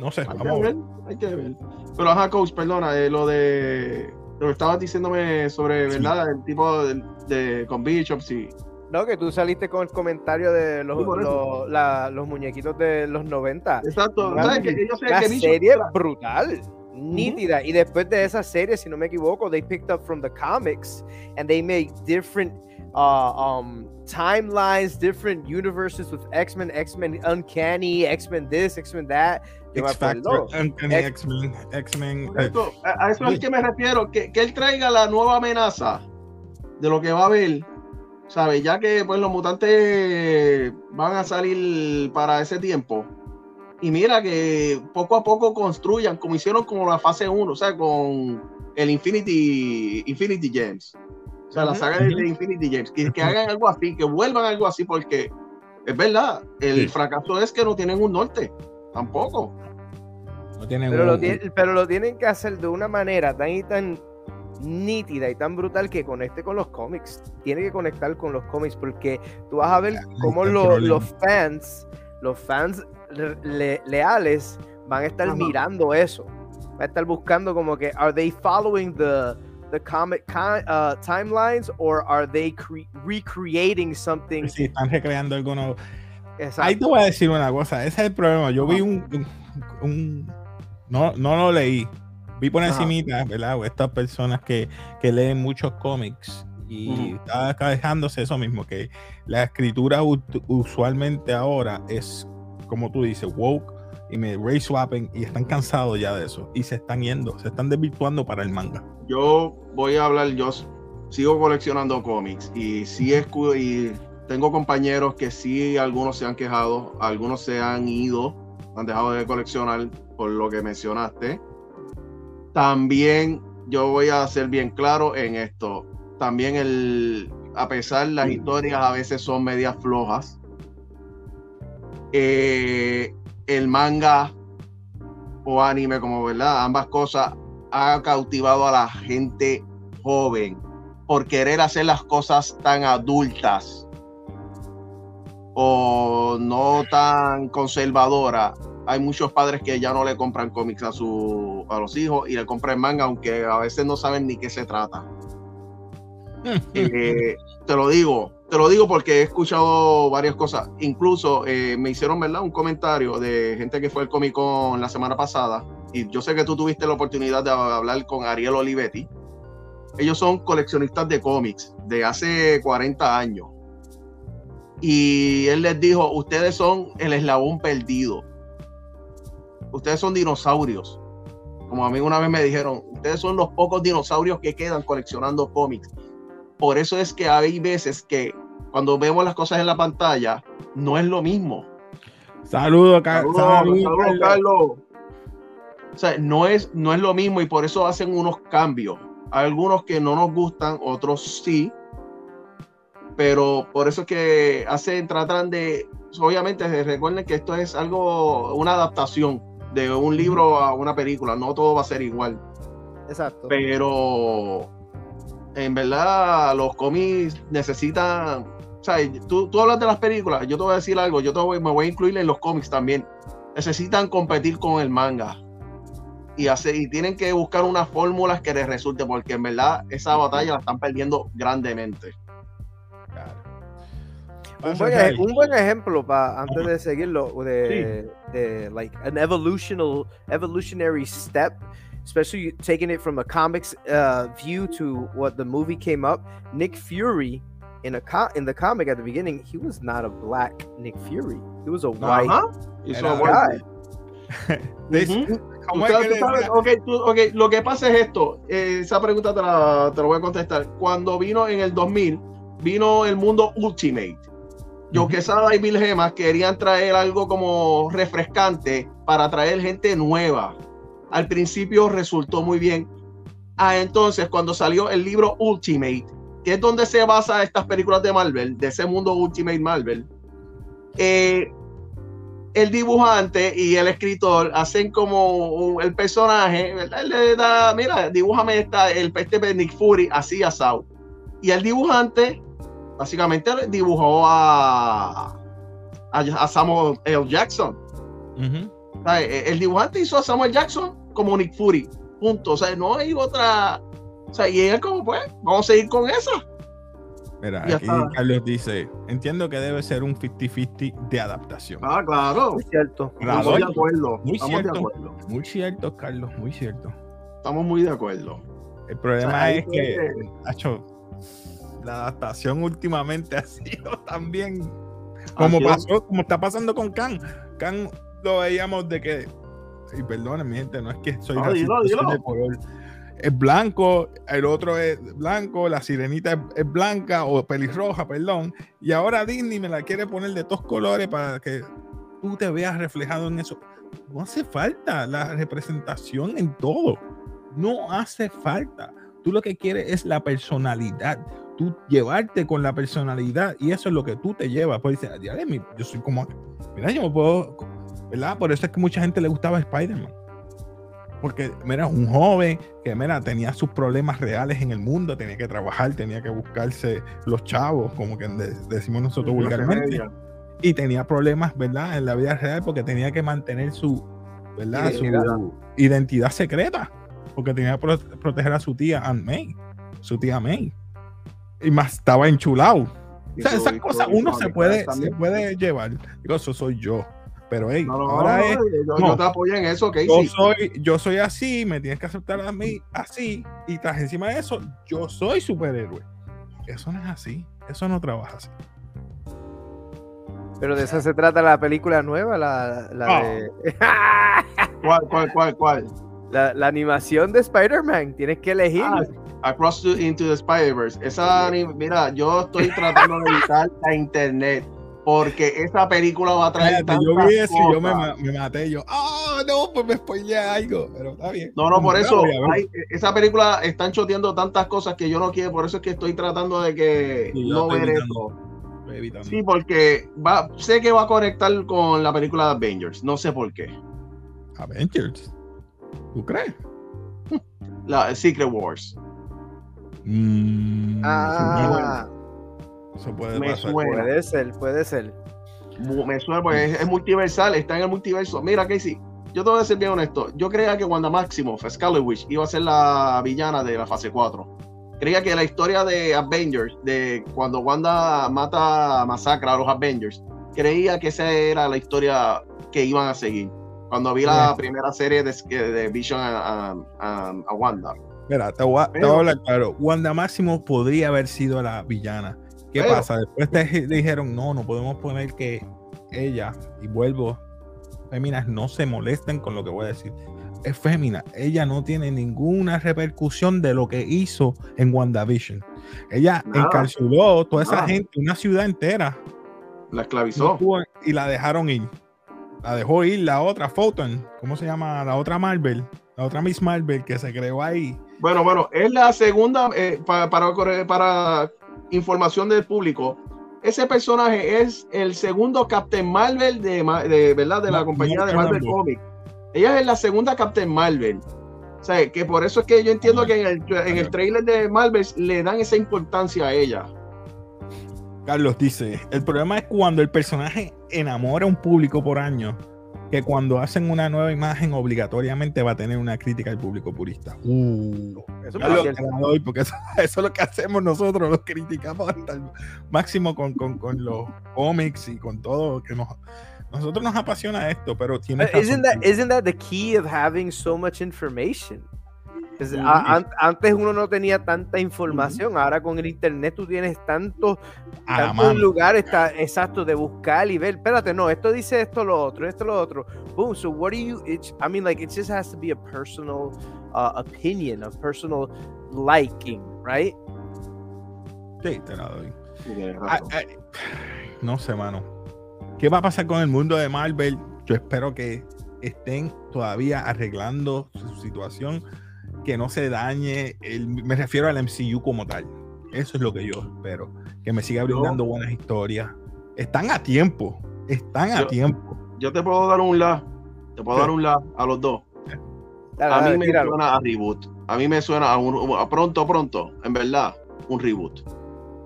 no sé. Hay vamos que ver, hay que ver. Pero ajá, coach, perdona, eh, lo de lo que estabas diciéndome sobre, ¿verdad? El tipo de, de con Bishops y. No, que tú saliste con el comentario de los, los, la, los muñequitos de los 90. Exacto. ¿Sabes que yo sé que serie brutal nítida. Y después de esa serie, si no me equivoco, they picked up from the comics and they make different uh, um, timelines, different universes with X-Men, X-Men Uncanny, X-Men this, X-Men that. X-Factor, Uncanny X-Men, X-Men. Eh, a eso es que me refiero, que, que él traiga la nueva amenaza de lo que va a haber. ¿Sabes? Ya que pues los mutantes van a salir para ese tiempo y mira que poco a poco construyan, como hicieron como la fase 1, o sea, con el Infinity, Infinity Gems. O sea, la saga de Infinity Gems. Que, que, hagan algo así, que vuelvan algo así, porque es verdad, el fracaso es que no tienen un norte, tampoco. No tienen pero, lo pero lo tienen que hacer de una manera tan y tan nítida y tan brutal que conecte con los cómics. Tiene que conectar con los cómics porque tú vas a ver cómo los fans, los fans leales van a estar mirando eso. Van a estar buscando como que, ¿are they following the, the comic uh, timelines or are they recreating something? Sí, están recreando algo nuevo. Ahí te voy a decir una cosa, ese es el problema. Yo vi un, un, no, no lo leí, vi por encimita, ¿verdad? Estas personas que, que leen muchos cómics y está dejándose eso mismo, que la escritura usualmente ahora es como tú dices, woke y me race swapping y están cansados ya de eso y se están yendo, se están desvirtuando para el manga. Yo voy a hablar, yo sigo coleccionando cómics y sí y tengo compañeros que sí, algunos se han quejado, algunos se han ido, han dejado de coleccionar por lo que mencionaste. También yo voy a ser bien claro en esto. También el, a pesar las historias a veces son medias flojas, eh, el manga o anime, como verdad, ambas cosas, ha cautivado a la gente joven por querer hacer las cosas tan adultas o no tan conservadoras. Hay muchos padres que ya no le compran cómics a, su, a los hijos y le compran manga, aunque a veces no saben ni qué se trata. Eh, te lo digo, te lo digo porque he escuchado varias cosas. Incluso eh, me hicieron ¿verdad? un comentario de gente que fue al Comic Con la semana pasada. Y yo sé que tú tuviste la oportunidad de hablar con Ariel Olivetti. Ellos son coleccionistas de cómics de hace 40 años. Y él les dijo, ustedes son el eslabón perdido. Ustedes son dinosaurios. Como a mí una vez me dijeron, ustedes son los pocos dinosaurios que quedan coleccionando cómics. Por eso es que hay veces que cuando vemos las cosas en la pantalla, no es lo mismo. Saludos, Carlos. Saludos, Carlos. O sea, no es, no es lo mismo y por eso hacen unos cambios. Hay algunos que no nos gustan, otros sí. Pero por eso es que hacen, tratan de, obviamente recuerden que esto es algo, una adaptación de un libro a una película, no todo va a ser igual. Exacto. Pero en verdad los cómics necesitan, o sea, tú, tú hablas de las películas, yo te voy a decir algo, yo te voy, me voy a incluir en los cómics también. Necesitan competir con el manga y, hacer, y tienen que buscar unas fórmulas que les resulte, porque en verdad esa batalla la están perdiendo grandemente. Un buen, un buen, ejemplo para antes de seguirlo de, sí. de like an evolutional evolutionary step especially taking it from a comics uh, view to what the movie came up. Nick Fury in a co- in the comic at the beginning, he was not a black Nick Fury. He was a white, uh-huh. guy. this, okay, tú, okay, lo que pasa es esto. Eh, esa pregunta te la, te la voy a contestar. Cuando vino en el 2000, vino el mundo Ultimate. Yo que Quesada y Bill Gemas querían traer algo como refrescante para traer gente nueva al principio resultó muy bien. Ah, entonces, cuando salió el libro Ultimate, que es donde se basa estas películas de Marvel, de ese mundo Ultimate Marvel, eh, el dibujante y el escritor hacen como el personaje, ¿verdad? le da, mira, dibújame esta, el este de Nick Fury, así a Sao. Y el dibujante, básicamente, dibujó a, a, Samuel L. Jackson. El dibujante hizo a Samuel Jackson como Nick Fury. Punto. O sea, no hay otra. O sea, y él como pues, vamos a seguir con esa. Mira, aquí Carlos dice, entiendo que debe ser un 50-50 de adaptación. Ah, claro. Muy cierto. Estamos de acuerdo. Muy cierto, muy cierto, Carlos, muy cierto. Estamos muy de acuerdo. El problema es que, Hacho, la adaptación últimamente ha sido también como pasó, como está pasando con Khan. Khan lo veíamos de que y perdonen mi gente, no es que soy, racista, de color. Es blanco, el otro es blanco, la sirenita es, blanca o pelirroja, perdón. Y ahora Disney me la quiere poner de todos colores para que tú te veas reflejado en eso. No hace falta la representación en todo. No hace falta. Tú lo que quieres es la personalidad. Tú llevarte con la personalidad y eso es lo que tú te llevas. Pues dice, yo soy como, mira, yo me puedo ¿verdad? Por eso es que mucha gente le gustaba Spider-Man. Porque, mira, un joven que, mira, tenía sus problemas reales en el mundo, tenía que trabajar, tenía que buscarse los chavos, como que decimos nosotros vulgarmente. Y tenía problemas, ¿verdad? En la vida real porque tenía que mantener su, ¿verdad? Identidad. Su identidad secreta. Porque tenía que proteger a su tía Aunt May, su tía May. Y más estaba enchulado. O sea, esas cosas uno se puede, se puede llevar. Digo, eso soy yo. Pero hey, ahora es, yo, te apoyo en eso, que yo soy, yo soy así, me tienes que aceptar a mí así, y tras encima de eso, yo soy superhéroe. Eso no es así, eso no trabaja así. Pero de eso se trata la película nueva, la, la de. ¿Cuál, cuál, cuál, cuál? La, la animación de Spider-Man, tienes que elegir. Ah, Across to, into the Spider-Verse. Esa, mira, yo estoy tratando de evitar la internet porque esa película va a traer yo vi eso y yo me, me, maté yo ah no pues me spoilé algo pero está bien no no por eso esa película están choteando tantas cosas que yo no quiero por eso es que estoy tratando de que no ver eso evitando. Sí, porque va, sé que va a conectar con la película de Avengers. No sé por qué. Avengers. ¿Tú crees? La Secret Wars. Mm, Ah, eso puede Me pasar. suena. puede ser, puede ser. Me suena porque es, es multiversal, está en el multiverso. Mira, Casey, yo te voy a ser bien honesto. Yo creía que Wanda Maximoff, Scarlet Witch, iba a ser la villana de la fase 4. Creía que la historia de Avengers, de cuando Wanda mata, masacra a los Avengers, creía que esa era la historia que iban a seguir. Cuando vi la Sí. primera serie de, de Vision a, a- a- a Wanda. Mira, te voy, a, te voy a hablar claro. Wanda Máximo podría haber sido la villana. ¿Qué Pero- pasa? Después te dijeron, no, no podemos poner que ella, y vuelvo, féminas no se molesten con lo que voy a decir. Es fémina. Ella no tiene ninguna repercusión de lo que hizo en WandaVision. Ella Nada. encarceló toda esa Nada. gente, una ciudad entera, La esclavizó. y la dejaron ir. La dejó ir la otra Photon, ¿cómo se llama? La otra Marvel, la otra Miss Marvel que se creó ahí. Bueno, bueno, es la segunda, eh, pa- para, para información del público, ese personaje es el segundo Captain Marvel de, de verdad de la No, compañía no, de Marvel no. Comics. Ella es la segunda Captain Marvel. O sea, que por eso es que yo entiendo que en el, en el trailer de Marvel le dan esa importancia a ella. Carlos dice, el problema es cuando el personaje enamora a un público por año, que cuando hacen una nueva imagen obligatoriamente va a tener una crítica al público purista. Uh, Eso te ser. la doy porque eso, eso es lo que hacemos nosotros, los criticamos hasta el máximo con, con, con los cómics y con todo, que nos, nosotros nos apasiona esto, pero tiene isn't that isn't that the key of having so much information? A- an- antes uno no tenía tanta información, ahora con el internet tú tienes tantos, tantos lugares ta- exactos de buscar y ver. Espérate, no, esto dice esto, lo otro, esto, lo otro. Boom. So what do you? It's, I mean, like it just has to be a personal uh, opinion, a personal liking, right? Sí, te la doy. Ah, ah, no sé, mano. ¿Qué va a pasar con el mundo de Marvel? Yo espero que estén todavía arreglando su situación, que no se dañe. el- me refiero al MCU como tal. Eso es lo que yo espero. Que me siga Yo- brindando buenas historias. Están a tiempo. Están a tiempo. Yo te puedo dar un la, te puedo Sí. dar un la a los dos. Dale, A dale, mí me tíralo. suena a reboot. A mí me suena a, un, a pronto, pronto, en verdad, un reboot.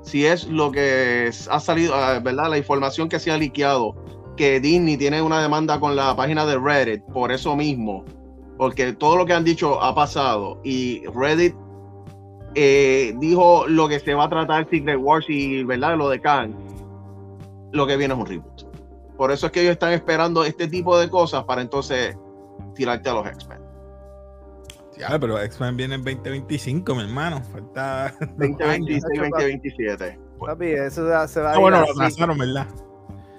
Si es lo que es- ha salido, ah, ¿verdad? La información que se ha liqueado, que Disney tiene una demanda con la página de Reddit por eso mismo, porque todo lo que han dicho ha pasado y Reddit eh, dijo lo que se va a tratar Secret Wars y, ¿verdad? Lo de Khan, lo que viene es un reboot. Por eso es que ellos están esperando este tipo de cosas para entonces tirarte a los X-Men. Ya, pero X-Men viene en 2025, mi hermano. Falta. dos 2026, años. 2027. Papi, eso se- se va a Ah, bueno, lo atrasaron, ¿verdad?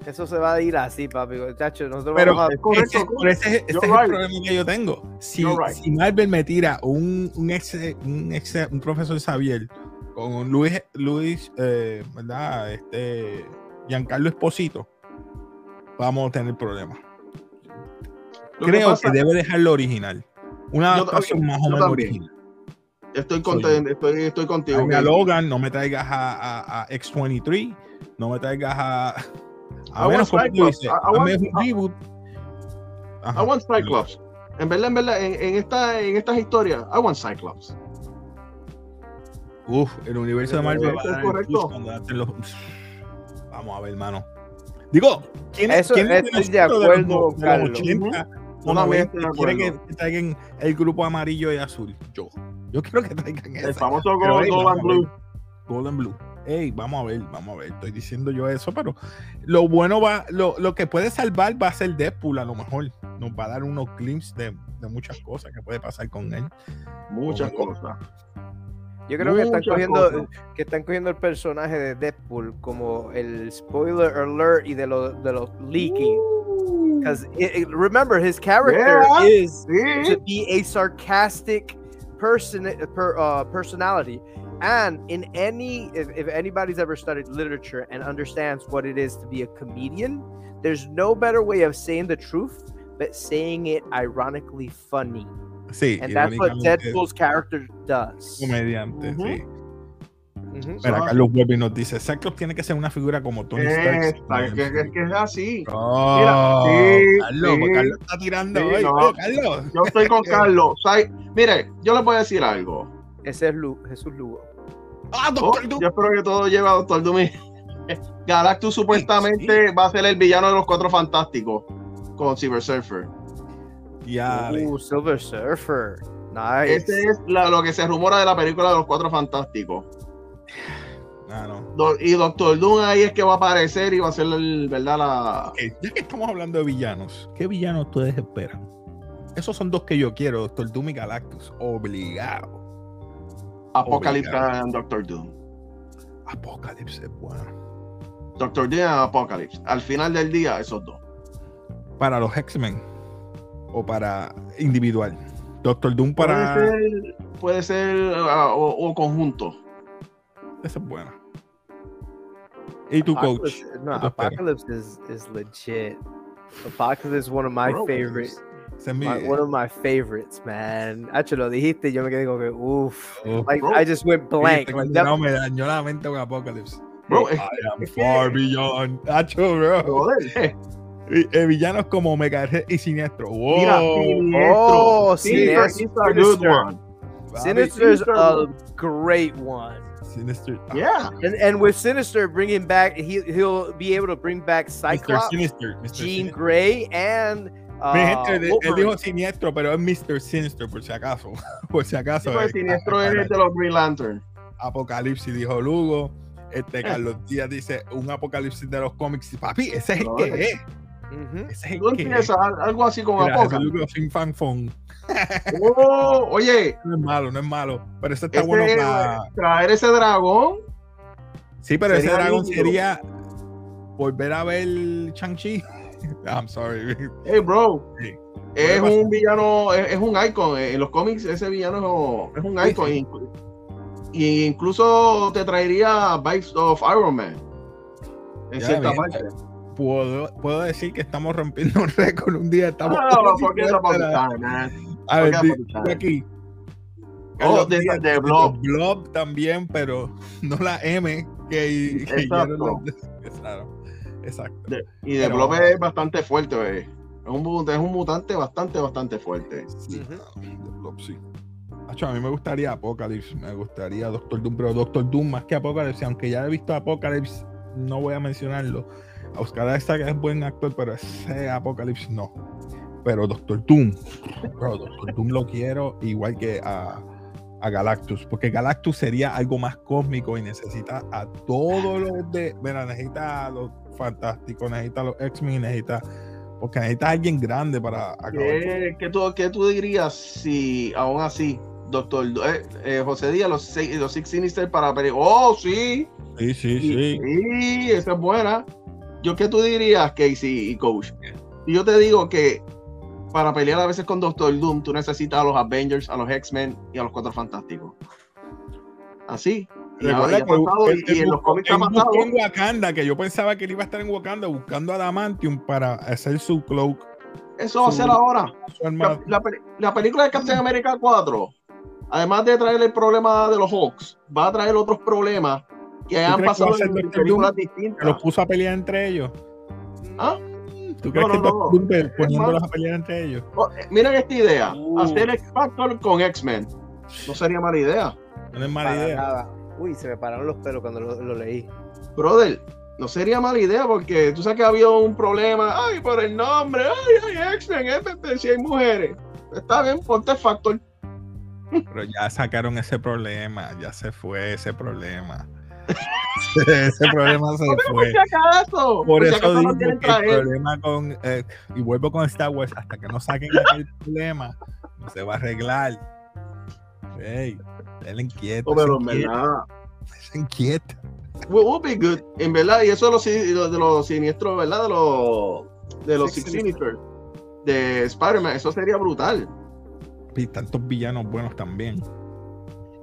Eso se va a ir así, papi. Chacho, nosotros Pero vamos a- correcto, ese, es el problema que yo tengo. Si, You're right. si Marvel me tira un, un, ex, un, ex, un profesor Xavier con un Luis, Luis eh, ¿verdad? Este, Giancarlo Esposito, vamos a tener problemas. Lo que Creo que, pasa- debe dejarlo original. Una adaptación más o menos original. Estoy, contento, estoy, estoy contigo. A. Logan, no me traigas a, a- a X23, no me traigas a. A I menos want como tú Cyclops. dices, I- want- un reboot. Ajá. I want Cyclops. En verdad, en verdad, en, en esta, en estas historias, I want Cyclops. Uf, el universo de Marvel va a es dar correcto. los- Vamos a ver, hermano. Digo, ¿quién Eso quién de estoy de acuerdo los- con de los Carlos. 80 Yo o también 90 estoy de quiere que, acuerdo. traigan el grupo amarillo y azul? Yo. Yo quiero que traigan El esa. famoso Pero, Gold, hey, Gold vamos and a ver. Blue. Golden Blue. Ey, vamos a ver, vamos a ver. Estoy diciendo yo eso, pero lo bueno va, lo, lo que puede salvar va a ser Deadpool a lo mejor. Nos va a dar unos glimpses de, de muchas cosas que puede pasar con él. Muchas cosas. Yo creo que están cogiendo que están cogiendo el personaje de Deadpool como el spoiler alert y de los de los leaking. Because remember his character Yeah. is Sí. to be a sarcastic person per, uh, personality. And in any if, if anybody's ever studied literature and understands what it is to be a comedian, there's no better way of saying the truth but saying it ironically funny. Sí, And that's what irónicamente, Deadpool's character does. comediante, Ujú. sí. Mm-hmm. Mm-hmm. Pero Carlos ah. vuelve y nos dice, Cyclops tiene que ser una figura como Tony Stark. Es que, que, es así. Oh, Mira, Carlos, pues Carlos está tirando hoy. Carlos. Yo estoy con Carlos. mire, yo le voy a decir algo. Ese es Lu, Jesús Lugo. Ah, Doctor oh, Yo espero que todo lleve a Doctor Doom. Galactus supuestamente va a ser el villano de los Cuatro Fantásticos con Silver Surfer. Ya. Uh, Silver Surfer. Nice. Este es lo que se rumora de la película de los Cuatro Fantásticos. Ah, no. Y Doctor Doom ahí es que va a aparecer y va a ser el, ¿verdad? La... Ya que estamos hablando de villanos, ¿qué villanos ustedes esperan? Esos son dos que yo quiero, Doctor Doom y Galactus. Obligado. Apocalypse y Doctor Doom. Apocalypse es bueno. Doctor Doom y Apocalypse. Al final del día, esos dos. Para los X-Men o para individual. Doctor Doom para. Puede ser, puede ser ah, o, conjunto. Esa es buena. ¿Y tu coach? No, Apocalypse is, is legit. Apocalypse is one of my Bro, favorites. My, one of my favorites, man. Hacho, lo dijiste, yo me quedé como que, uff. like, I just went blank. Like, no, me dañó la mente con Apocalypse. Bro, I am far beyond. Hacho, bro. Eh, villanos como Mega y Siniestro. Wow. Mira, Siniestro. Oh, Siniestro. Sinister. Sinister is a great one. Sinister. Yeah. And, and with Sinister bringing back, he, he'll be able to bring back Cyclops, Mr. Sinister, Mr. Jean Sinister. Grey, and. Uh, gente, él dijo siniestro, pero es Mr. Sinister, por si acaso. por si acaso. Sí, pues, siniestro es de los Green Lantern. Apocalipsis dijo Lugo. Este Carlos Díaz dice un apocalipsis de los cómics. Papi, ese es el que es. Tú empiezas algo así como Apocalipsis. Fin fan fon. Oh, oye. No es malo, no es malo. Pero eso está bueno para. Traer ese dragón. Sí, pero ese dragón sería volver a ver Chang-Chi. I'm sorry. Hey, bro. Es un villano, es, un icon. En los cómics, ese villano es un icon. Y, incluso te traería Vibes of Iron Man. En cierta parte puedo, puedo decir que estamos rompiendo un récord un día. Estamos no, porque no A ver, aquí. Oh, de, de, Blob. Blob también, pero no la M que, que Exacto. Y de Blob es bastante fuerte, eh. es un, es un mutante bastante, bastante fuerte. Sí, Blob, sí. a mí me gustaría Apocalypse, me gustaría Doctor Doom, pero Doctor Doom más que Apocalypse, aunque ya he visto Apocalypse, no voy a mencionarlo Oscar Isaac es buen actor, pero ese Apocalipsis no. Pero Doctor Doom, Doctor Doom lo quiero igual que a, Galactus, porque Galactus sería algo más cósmico y necesita a todos los de. Mira, necesita a los fantásticos, necesita los X-Men, necesita. Porque necesita alguien grande para ¿Qué, ¿Qué, tú, ¿Qué, tú, dirías si aún así, Doctor eh, eh, José Díaz, los, los Six Sinister para Oh, sí. Sí, sí, sí. Sí, esa es buena. ¿Yo qué tú dirías, Casey y Coach? Y yo te digo que para pelear a veces con Doctor Doom, tú necesitas a los Avengers, a los X-Men y a los Cuatro Fantásticos. Así. Y, y, en los cómics ha pasado. En Wakanda, que yo pensaba que él iba a estar en Wakanda buscando Adamantium para hacer su cloak. Eso va a ser ahora. La, la, película de Captain America 4, además de traer el problema de los Hawks, va a traer otros problemas que han pasado en películas distintas. los puso a pelear entre ellos. ¿Ah? ¿Tú crees que no, poniéndolos a pelear entre ellos? Oh, eh, miren esta idea: uh. hacer X Factor con X-Men. No sería mala idea. No es mala idea. Uy, se me pararon los pelos cuando lo, leí. Brother, no sería mala idea porque tú sabes que había un problema. Ay, por el nombre. Ay, ay, X-Men, si hay mujeres. Está bien, ponte Factor. Pero ya sacaron ese problema, ya se fue ese problema. Ese problema se fue. Por, eso digo que el problema con. Eh, y vuelvo con Star Wars, hasta que no saquen el problema, no se va a arreglar. Hey, él inquieta. pero en verdad. Se inquieta. Will, be good. En verdad, y eso de los, de los siniestros, ¿verdad? De los, de los Six Sinister de Spider-Man, eso sería brutal. Y tantos villanos buenos también.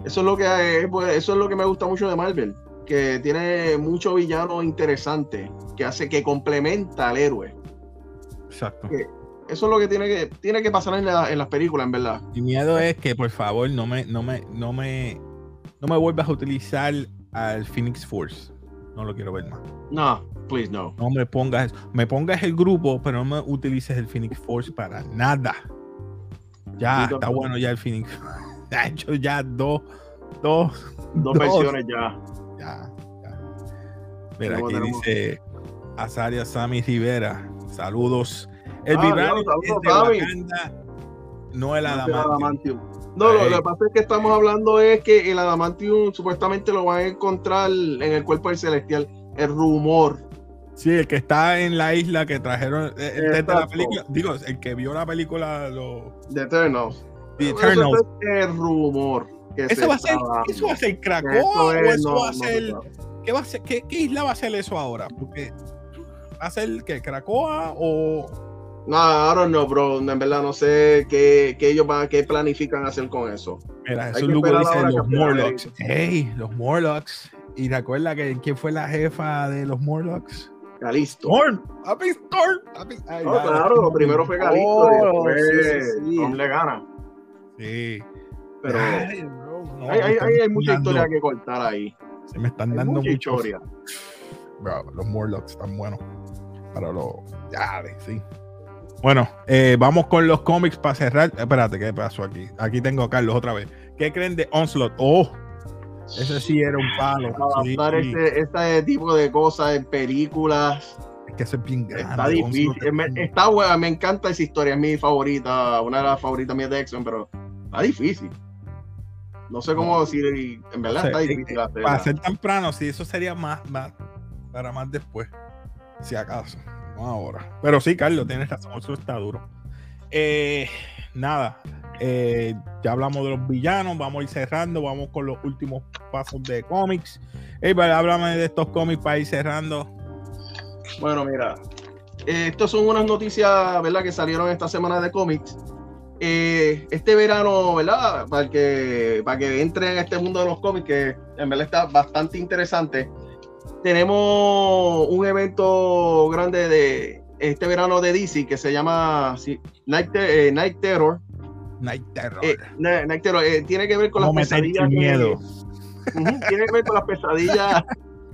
Eso es lo que pues, eso es lo que me gusta mucho de Marvel que tiene mucho villano interesante, que hace que complementa al héroe. Exacto. Eso es lo que tiene que, tiene que pasar en, las películas, en verdad. Mi miedo es que por favor no me, no me, no me, no me vuelvas a utilizar al Phoenix Force. No lo quiero ver más. No, please no. No me pongas, me pongas el grupo, pero no me utilices el Phoenix Force para nada. Ya, está bueno ya el Phoenix. Ha hecho ya dos, dos, dos, versiones ya. Ya, ya. Mira, aquí dice Azaria Sami Rivera. Saludos. El ah, no el Adamantium. No, lo, que pasa es que estamos hablando es que el Adamantium supuestamente lo van a encontrar en el cuerpo del celestial. El rumor. Sí, el que está en la isla que trajeron eh, la película, digo, el que vio la película lo The Eternals. The Eternals. es el rumor. ¿Eso va, a ser, ¿Eso va a ser Krakoa o eso va a ser ¿qué, va a ser qué, ¿Qué isla va a ser eso ahora? Porque va a ser que Krakoa o no, I don't know, bro. En verdad no sé qué, qué ellos van, qué planifican hacer con eso. Mira, Jesús Lugo dice los Morlocks. Hey, los Morlocks. Y recuerda que quién fue la jefa de los Morlocks. Calisto. Storm. Happy Storm. no, claro, lo primero fue Calisto oh, y después sí, le gana. Sí. Pero hay, hay, hay, mucha historia que cortar ahí. Se me están dando mucha historia. Bro, los Morlocks están buenos. Para los. Ya, sí. Bueno, eh, vamos con los cómics para cerrar. Espérate, ¿qué pasó aquí? Aquí tengo a Carlos otra vez. ¿Qué creen de Onslaught? Oh, ese sí era un palo. Sí, este, tipo de cosas en películas. Es que eso es bien grande. Está difícil. está buena, me encanta esa historia, es mi favorita, una de las favoritas mías de Exxon, pero está difícil. No sé cómo decir, en verdad está difícil hacerla. Para ser temprano, sí, eso sería más, más, para más después, si acaso ahora. Pero sí, Carlos, tienes razón, eso está duro. Eh, nada, eh, ya hablamos de los villanos, vamos a ir cerrando, vamos con los últimos pasos de cómics. Hey, háblame de estos cómics para ir cerrando. Bueno, mira, eh, estas son unas noticias, ¿verdad? Que salieron esta semana de cómics. este verano, ¿verdad? Para que, para que entren en este mundo de los cómics, que en verdad está bastante interesante tenemos un evento grande de este verano de DC que se llama Night, eh, Night, Terror. Night Terror. Eh, Night Terror eh, tiene que ver con las pesadillas. Miedo. tiene que ver con las pesadillas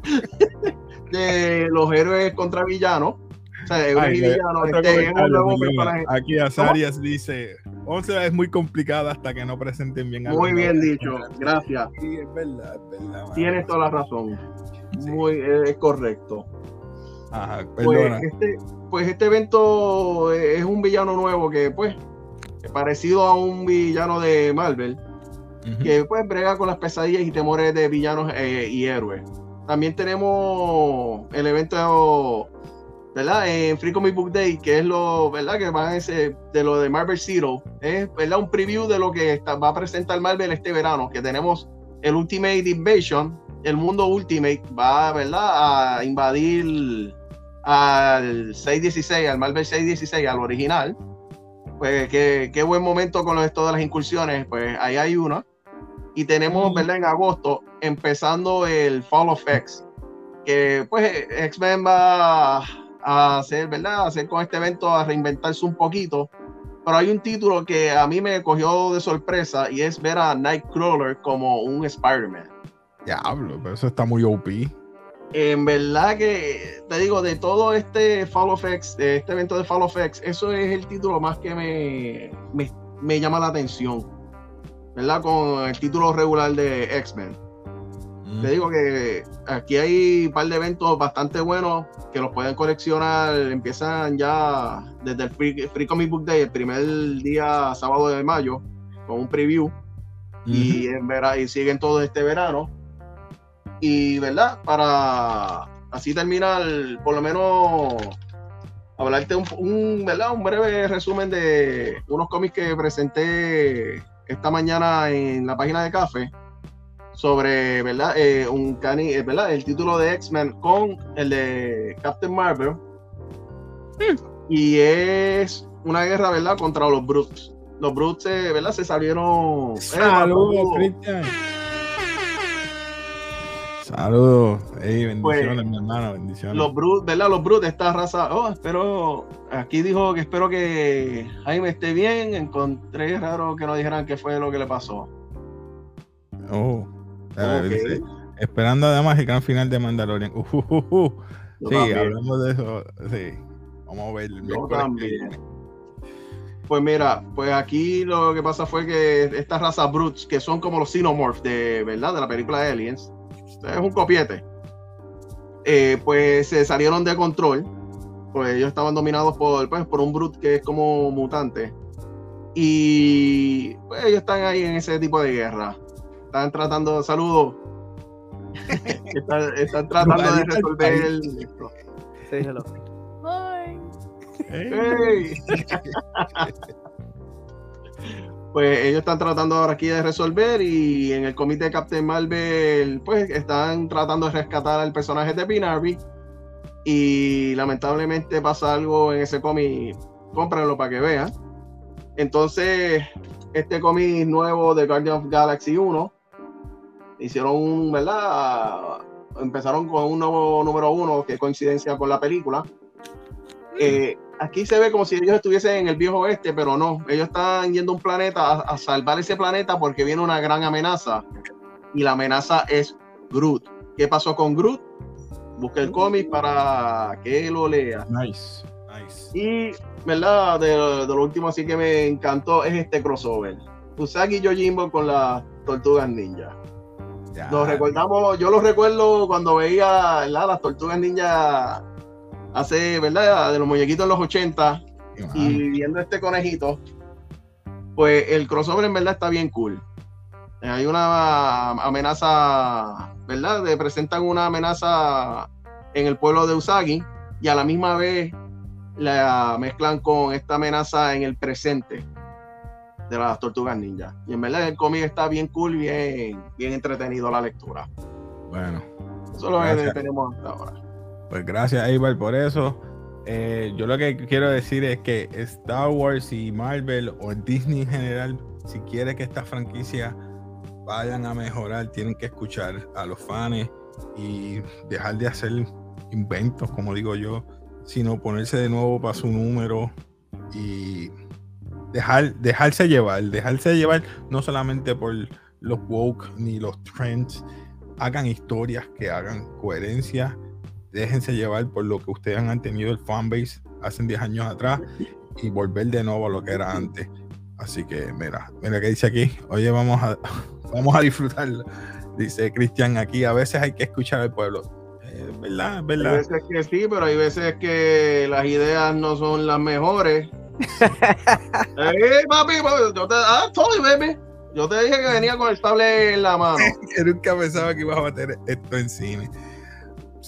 de los héroes contra villanos. O sea, héroes y villanos. Este, aquí Azarias dice: 11 es muy complicada hasta que no presenten bien algo. Muy bien dicho, gracias. Sí, es verdad, es verdad. Tienes toda la razón. Muy es correcto. Ajá, pues este, pues este evento es un villano nuevo que, pues, parecido a un villano de Marvel, que pues brega con las pesadillas y temores de villanos eh, y héroes. También tenemos el evento, ¿verdad? En Free Comic Book Day, que es lo, ¿verdad? Que va a ese, de lo de Marvel Zero. Es, ¿verdad? Un preview de lo que va a presentar Marvel este verano, que tenemos el Ultimate Invasion, el mundo Ultimate va, ¿verdad? A invadir al 616, al Marvel 616, al original. Pues qué, qué buen momento con esto de las incursiones, pues ahí hay uno. Y tenemos, ¿verdad? En agosto, empezando el Fall of X, que pues X-Men va a hacer, ¿verdad? A hacer con este evento, a reinventarse un poquito. Pero hay un título que a mí me cogió de sorpresa y es ver a Nightcrawler como un Spider-Man. Diablo, pero eso está muy OP. En verdad que te digo, de todo este Fall of X, de este evento de Fall of X, eso es el título más que me, me, llama la atención. ¿Verdad? Con el título regular de X-Men. Te digo que aquí hay un par de eventos bastante buenos que los pueden coleccionar. Empiezan ya desde el Free, Comic Book Day, el primer día sábado de mayo, con un preview. y, en y siguen todo este verano. Y, ¿verdad? Para así terminar, por lo menos hablarte un, ¿verdad? un breve resumen de unos cómics que presenté esta mañana en la página de Café sobre, ¿verdad? Eh, un cani, eh, ¿verdad? El título de X-Men con el de Captain Marvel. Hmm. Y es una guerra, ¿verdad? Contra los Brutes. Los Brutes, eh, ¿verdad? Se salieron. Saludos, Cristian. Saludos, bendiciones, pues, mi hermano, bendiciones. Los Brutes, ¿verdad? Los Brutes esta raza. Oh, espero. Aquí dijo que espero que Jaime esté bien. Encontré raro que no dijeran qué fue lo que le pasó. Oh. Esperando además el gran final de Mandalorian. Uh, uh, uh, sí, hablamos de eso. Sí. Vamos a ver. Yo también. Pues mira, pues aquí lo que pasa fue que estas razas brutes, que son como los Xenomorphs de verdad, de la película de Aliens, es un copiete. Eh, pues se salieron de control. Pues ellos estaban dominados por, pues, por un brute que es como mutante. Y pues, ellos están ahí en ese tipo de guerra. Están tratando, saludos. están, están, tratando de resolver el. hello. pues ellos están tratando ahora aquí de resolver y en el comité de Captain Marvel pues están tratando de rescatar al personaje de Pinarby y lamentablemente pasa algo en ese cómic, cómprenlo para que vean. Entonces, este cómic nuevo de Guardian of Galaxy 1 hicieron un, ¿verdad? Empezaron con un nuevo número uno que coincidencia con la película. Eh, aquí se ve como si ellos estuviesen en el viejo oeste, pero no. Ellos están yendo a un planeta a, salvar ese planeta porque viene una gran amenaza. Y la amenaza es Groot. ¿Qué pasó con Groot? Busca el cómic para que lo lea. Nice, nice. Y, ¿verdad? De, lo último así que me encantó es este crossover. Usagi Yojimbo con las tortugas ninja. Nos recordamos, yo lo recuerdo cuando veía las tortugas ninja hace, ¿verdad? De los muñequitos en los 80 y viendo este conejito, pues el crossover en verdad está bien cool. Hay una amenaza, ¿verdad? De presentan una amenaza en el pueblo de Usagi y a la misma vez la mezclan con esta amenaza en el presente de las tortugas ninja. Y en verdad el cómic está bien cool, bien, bien entretenido la lectura. Bueno. Eso es lo que tenemos hasta ahora. Pues gracias, Ibar, por eso. Eh, yo lo que quiero decir es que Star Wars y Marvel o Disney en general, si quiere que esta franquicia vayan a mejorar, tienen que escuchar a los fans y dejar de hacer inventos, como digo yo, sino ponerse de nuevo para su número y dejar, dejarse llevar, dejarse llevar no solamente por los woke ni los trends, hagan historias que hagan coherencia déjense llevar por lo que ustedes han tenido el fanbase hace 10 años atrás y volver de nuevo a lo que era antes. Así que mira, mira que dice aquí, oye, vamos a, vamos a disfrutarlo. Dice Cristian aquí, a veces hay que escuchar al pueblo. Eh, ¿Verdad? ¿Verdad? Hay veces que sí, pero hay veces que las ideas no son las mejores. hey, papi, yo te, ah, baby. Yo te dije que venía con el tablet en la mano. que nunca pensaba que ibas a meter esto en cine.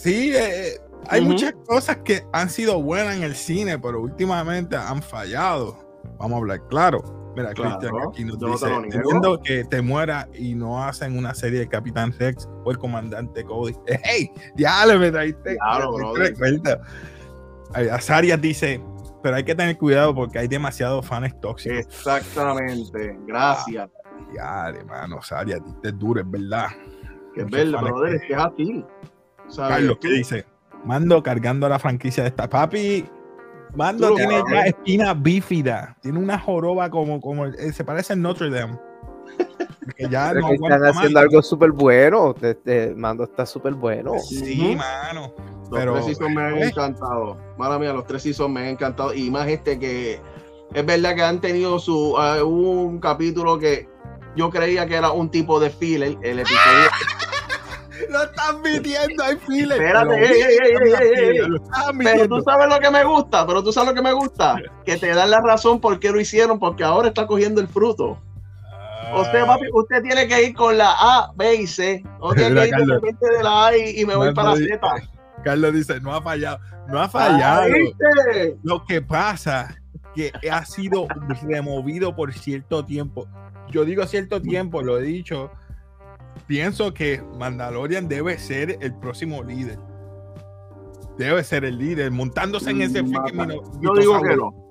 Sí, eh, hay muchas cosas que han sido buenas en el cine, pero últimamente han fallado. Vamos a hablar claro. Mira, Cristian aquí nos dice, entiendo que te muera y no hacen una serie de Capitán Rex o el comandante Cody. ¡Hey! Ya le me traiste. Claro, Azarias dice, pero hay que tener cuidado porque hay demasiados fans tóxicos. Exactamente, gracias. ya, hermano, Azarias, es duro, es verdad. Que es verdad, brother, que es así. Carlos, ¿qué dice? Mando cargando a la franquicia de esta. Papi, Mando tiene ya espina bífida. Tiene una joroba como, como eh, se parece a Notre Dame. Que ya no están haciendo algo súper bueno. Mando está súper bueno. Sí, mano. Los tres seasons me han encantado. Mala mía, los tres seasons me han encantado. Y más este que es verdad que han tenido su uh, un capítulo que yo creía que era un tipo de filler. El episodio. Lo están midiendo, hay files. Espérate, pero tú sabes lo que me gusta, pero tú sabes lo que me gusta, que te dan la razón por qué lo hicieron, porque ahora está cogiendo el fruto. Usted, ah. papi, usted tiene que ir con la A, B y C. O tiene que ir de repente de la A y, me voy para la Z. Carlos dice, no ha fallado. No ha fallado. lo que pasa que ha sido removido por cierto tiempo. Yo digo cierto tiempo, lo he dicho, pienso que Mandalorian debe ser el próximo líder. Debe ser el líder, montándose en ese mm, Yo digo que no.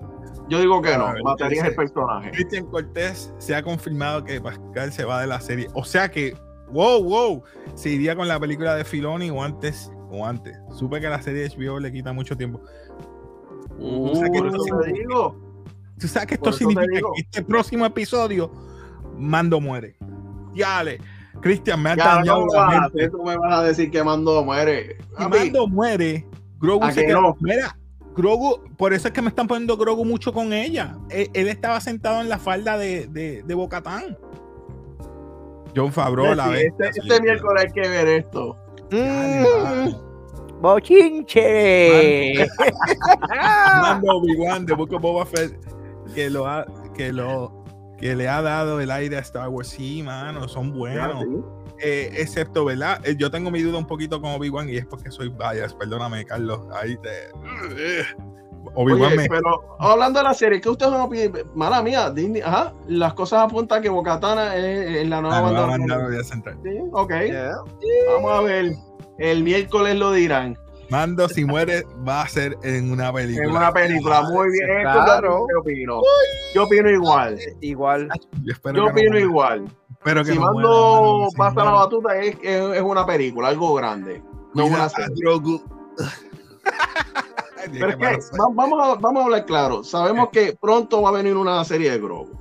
Yo digo que no. Mataría el personaje. Cristian Cortés se ha confirmado que Pascal se va de la serie. O sea que, wow, wow, se iría con la película de Filoni o antes. O antes. Supe que la serie de HBO le quita mucho tiempo. Uh, ¿Tú sabes que esto, digo. ¿Tú sabes que esto significa que este próximo episodio Mando muere? Ya le Cristian, me ha dañado la mente. Tú me vas a decir que Mando muere. Y Mando muere. Grogu se quedó. Mira, Grogu, por eso es que me están poniendo Grogu mucho con ella. Él, estaba sentado en la falda de, de, de Bocatán. John Favreau, la vez. Este, este miércoles hay que ver esto. Mm. Bochinche. Mando Obi-Wan de Book of Boba Fett que lo ha, que lo que le ha dado el aire a Star Wars. Sí, mano, son buenos. Eh, excepto, ¿verdad? Eh, yo tengo mi duda un poquito con Obi-Wan y es porque soy bias. Perdóname, Carlos. Ahí te. Obi-Wan me... Pero hablando de la serie, ¿qué ustedes van a Mala mía, Disney. Ajá. Las cosas apuntan que Bocatana es, es la nueva la banda. Central. Sí, ok. Vamos a ver. El miércoles lo dirán. Mando, si muere, va a ser en una película. En una película, muy bien. Claro. Yo opino. Yo opino igual. Igual. Yo, opino igual. Pero que si Mando pasa la batuta, es, es, una película, algo grande. No una serie. Pero es que, vamos, a, vamos a hablar claro. Sabemos que pronto va a venir una serie de Grogu.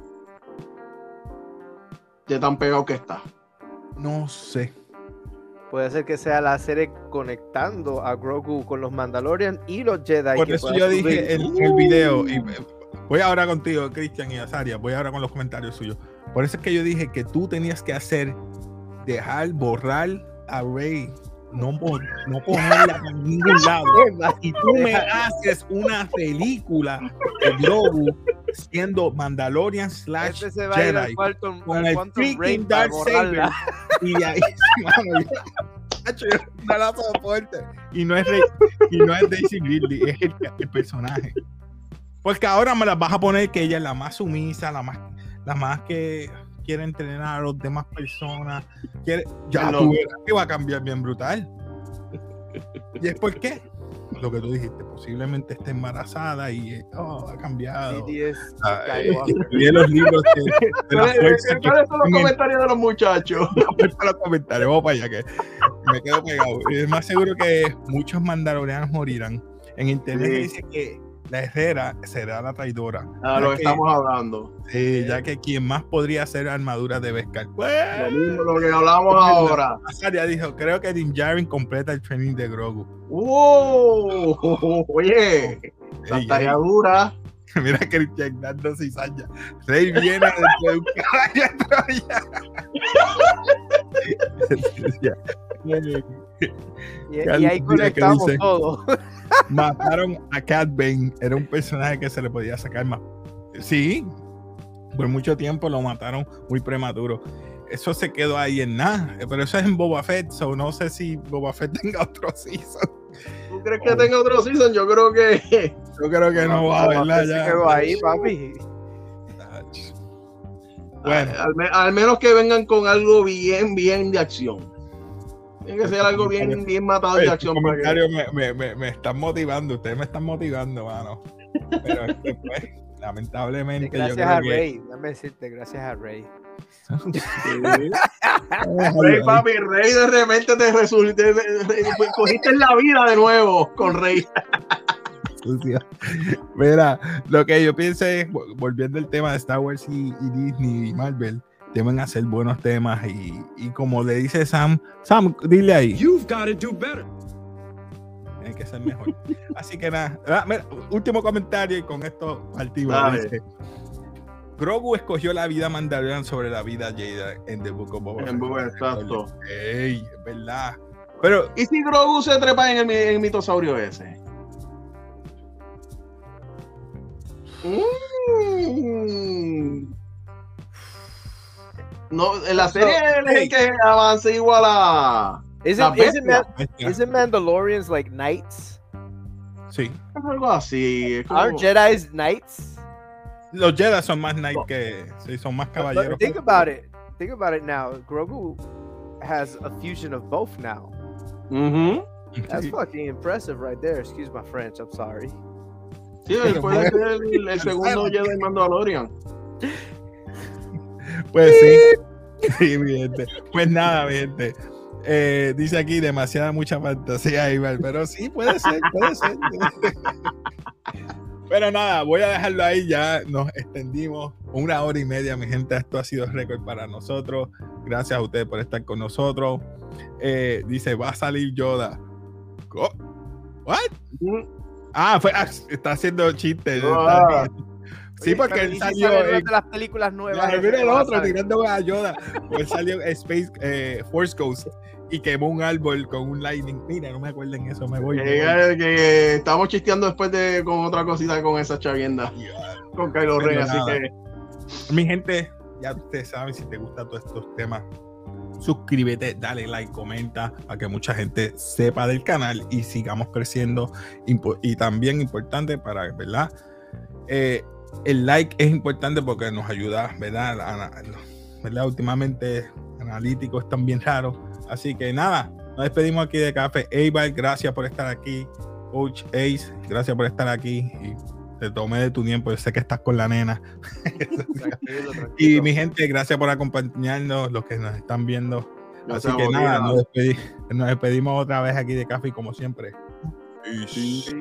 De tan pegado que está. No sé. Puede ser que sea la serie conectando a Grogu con los Mandalorian y los Jedi. Por eso yo dije en el, video, y voy ahora contigo, Cristian y Azaria, voy ahora con los comentarios suyos. Por eso es que yo dije que tú tenías que hacer, dejar, borrar a Rey no, no ponerla en ningún lado. Y tú me haces una película de Grogu siendo Mandalorian slash este Jedi con el freaking Dark Saber y de ahí fuerte y no es y no es Daisy Ridley es el, el, personaje. Porque ahora me la vas a poner que ella es la más sumisa la más la más que quiere entrenar a las demás personas. Quiere, ya tú verás que va a cambiar bien brutal. ¿Y es por qué? Lo que tú dijiste, posiblemente esté embarazada y oh, ha cambiado. Y los libros de, la fuerza. ¿Cuáles son los comentarios de los muchachos? los comentarios, vamos para allá que me quedo pegado. Es más seguro que muchos mandalorianos morirán. En internet dice que la Herrera será la traidora. Ah, lo que estamos hablando. Sí, ya que quien más podría hacer armadura de Beskar. Pues, lo mismo lo que hablamos ahora. Ya dijo, creo que Din Djarin completa el training de Grogu. ¡Oh! Oye, estaría dura. Mira que Christian dando cizaña. Rey viene de un caballo y, y, ahí conectamos todo. Mataron a Cat Bane. Era un personaje que se le podía sacar más. Sí, por mucho tiempo lo mataron muy prematuro. Eso se quedó ahí en nada. Pero eso es en Boba Fett. So no sé si Boba Fett tenga otro season. ¿Tú crees que tenga otro season? Yo creo que. Yo creo que no, va, ¿verdad? Ya. Se quedó ahí, papi. Bueno. al, menos que vengan con algo bien, bien de acción. Tiene que ser algo bien, bien matado de acción. comentarios me, me, me, están motivando, ustedes me están motivando, mano. Pero es pues, lamentablemente. Gracias yo creo a Rey, déjame decirte, gracias a Rey. Rey, papi, Rey de repente te resulta, cogiste la vida de nuevo con Rey. Mira, lo que yo pienso es, volviendo al tema de Star Wars y, y Disney y Marvel, deben hacer buenos temas y, y, como le dice Sam, Sam, dile ahí. You've got to do better. Tiene que ser mejor. Así que nada, ah, último comentario y con esto partimos. Grogu escogió la vida Mandalorian sobre la vida Jada en The Book of Boba En Boba, exacto. Ey, es verdad. Pero, ¿y si Grogu se trepa en el, en el mitosaurio ese? Mmm no, en la serie so, es que avance igual a. Isn't, isn't, Man, isn't Mandalorians like knights? Sí. Es algo así. Como... Are Jedi's knights? Los Jedi son más knights que. Sí, son más caballeros. think about it. Think about it now. Grogu has a fusion of both now. Mm-hmm. That's fucking impressive right there. Excuse my French. I'm sorry. Sí, puede ser el, el segundo Jedi Mandalorian. Pues sí. sí mi gente. Pues nada, mi gente. Eh, dice aquí demasiada mucha fantasía, Iván, pero sí, puede ser, puede ser. Pero nada, voy a dejarlo ahí. Ya nos extendimos una hora y media, mi gente. Esto ha sido récord para nosotros. Gracias a ustedes por estar con nosotros. Eh, dice, va a salir Yoda. ¿What? Ah, fue, ah, está haciendo chistes. Ah. Sí, porque él salió en, de las películas nuevas. mira el otro tirando a Yoda. Él salió Space eh, Force Ghost y quemó un árbol con un lightning. Mira, no me acuerden eso, me voy. Que, estamos chisteando después de con otra cosita con esa chavienda. Con Kylo Ren, así que. Mi gente, ya ustedes saben si te gustan todos estos temas. Suscríbete, dale like, comenta para que mucha gente sepa del canal y sigamos creciendo. Y también importante para, ¿verdad? Eh, el like es importante porque nos ayuda, ¿verdad? ¿verdad? Últimamente analíticos están bien raros. Así que nada, nos despedimos aquí de Café Eibar. Gracias por estar aquí. Coach Ace, gracias por estar aquí. Y te tomé de tu tiempo. Yo sé que estás con la nena. y mi gente, gracias por acompañarnos, los que nos están viendo. Así que nada, nos, despedimos otra vez aquí de Café como siempre. Peace.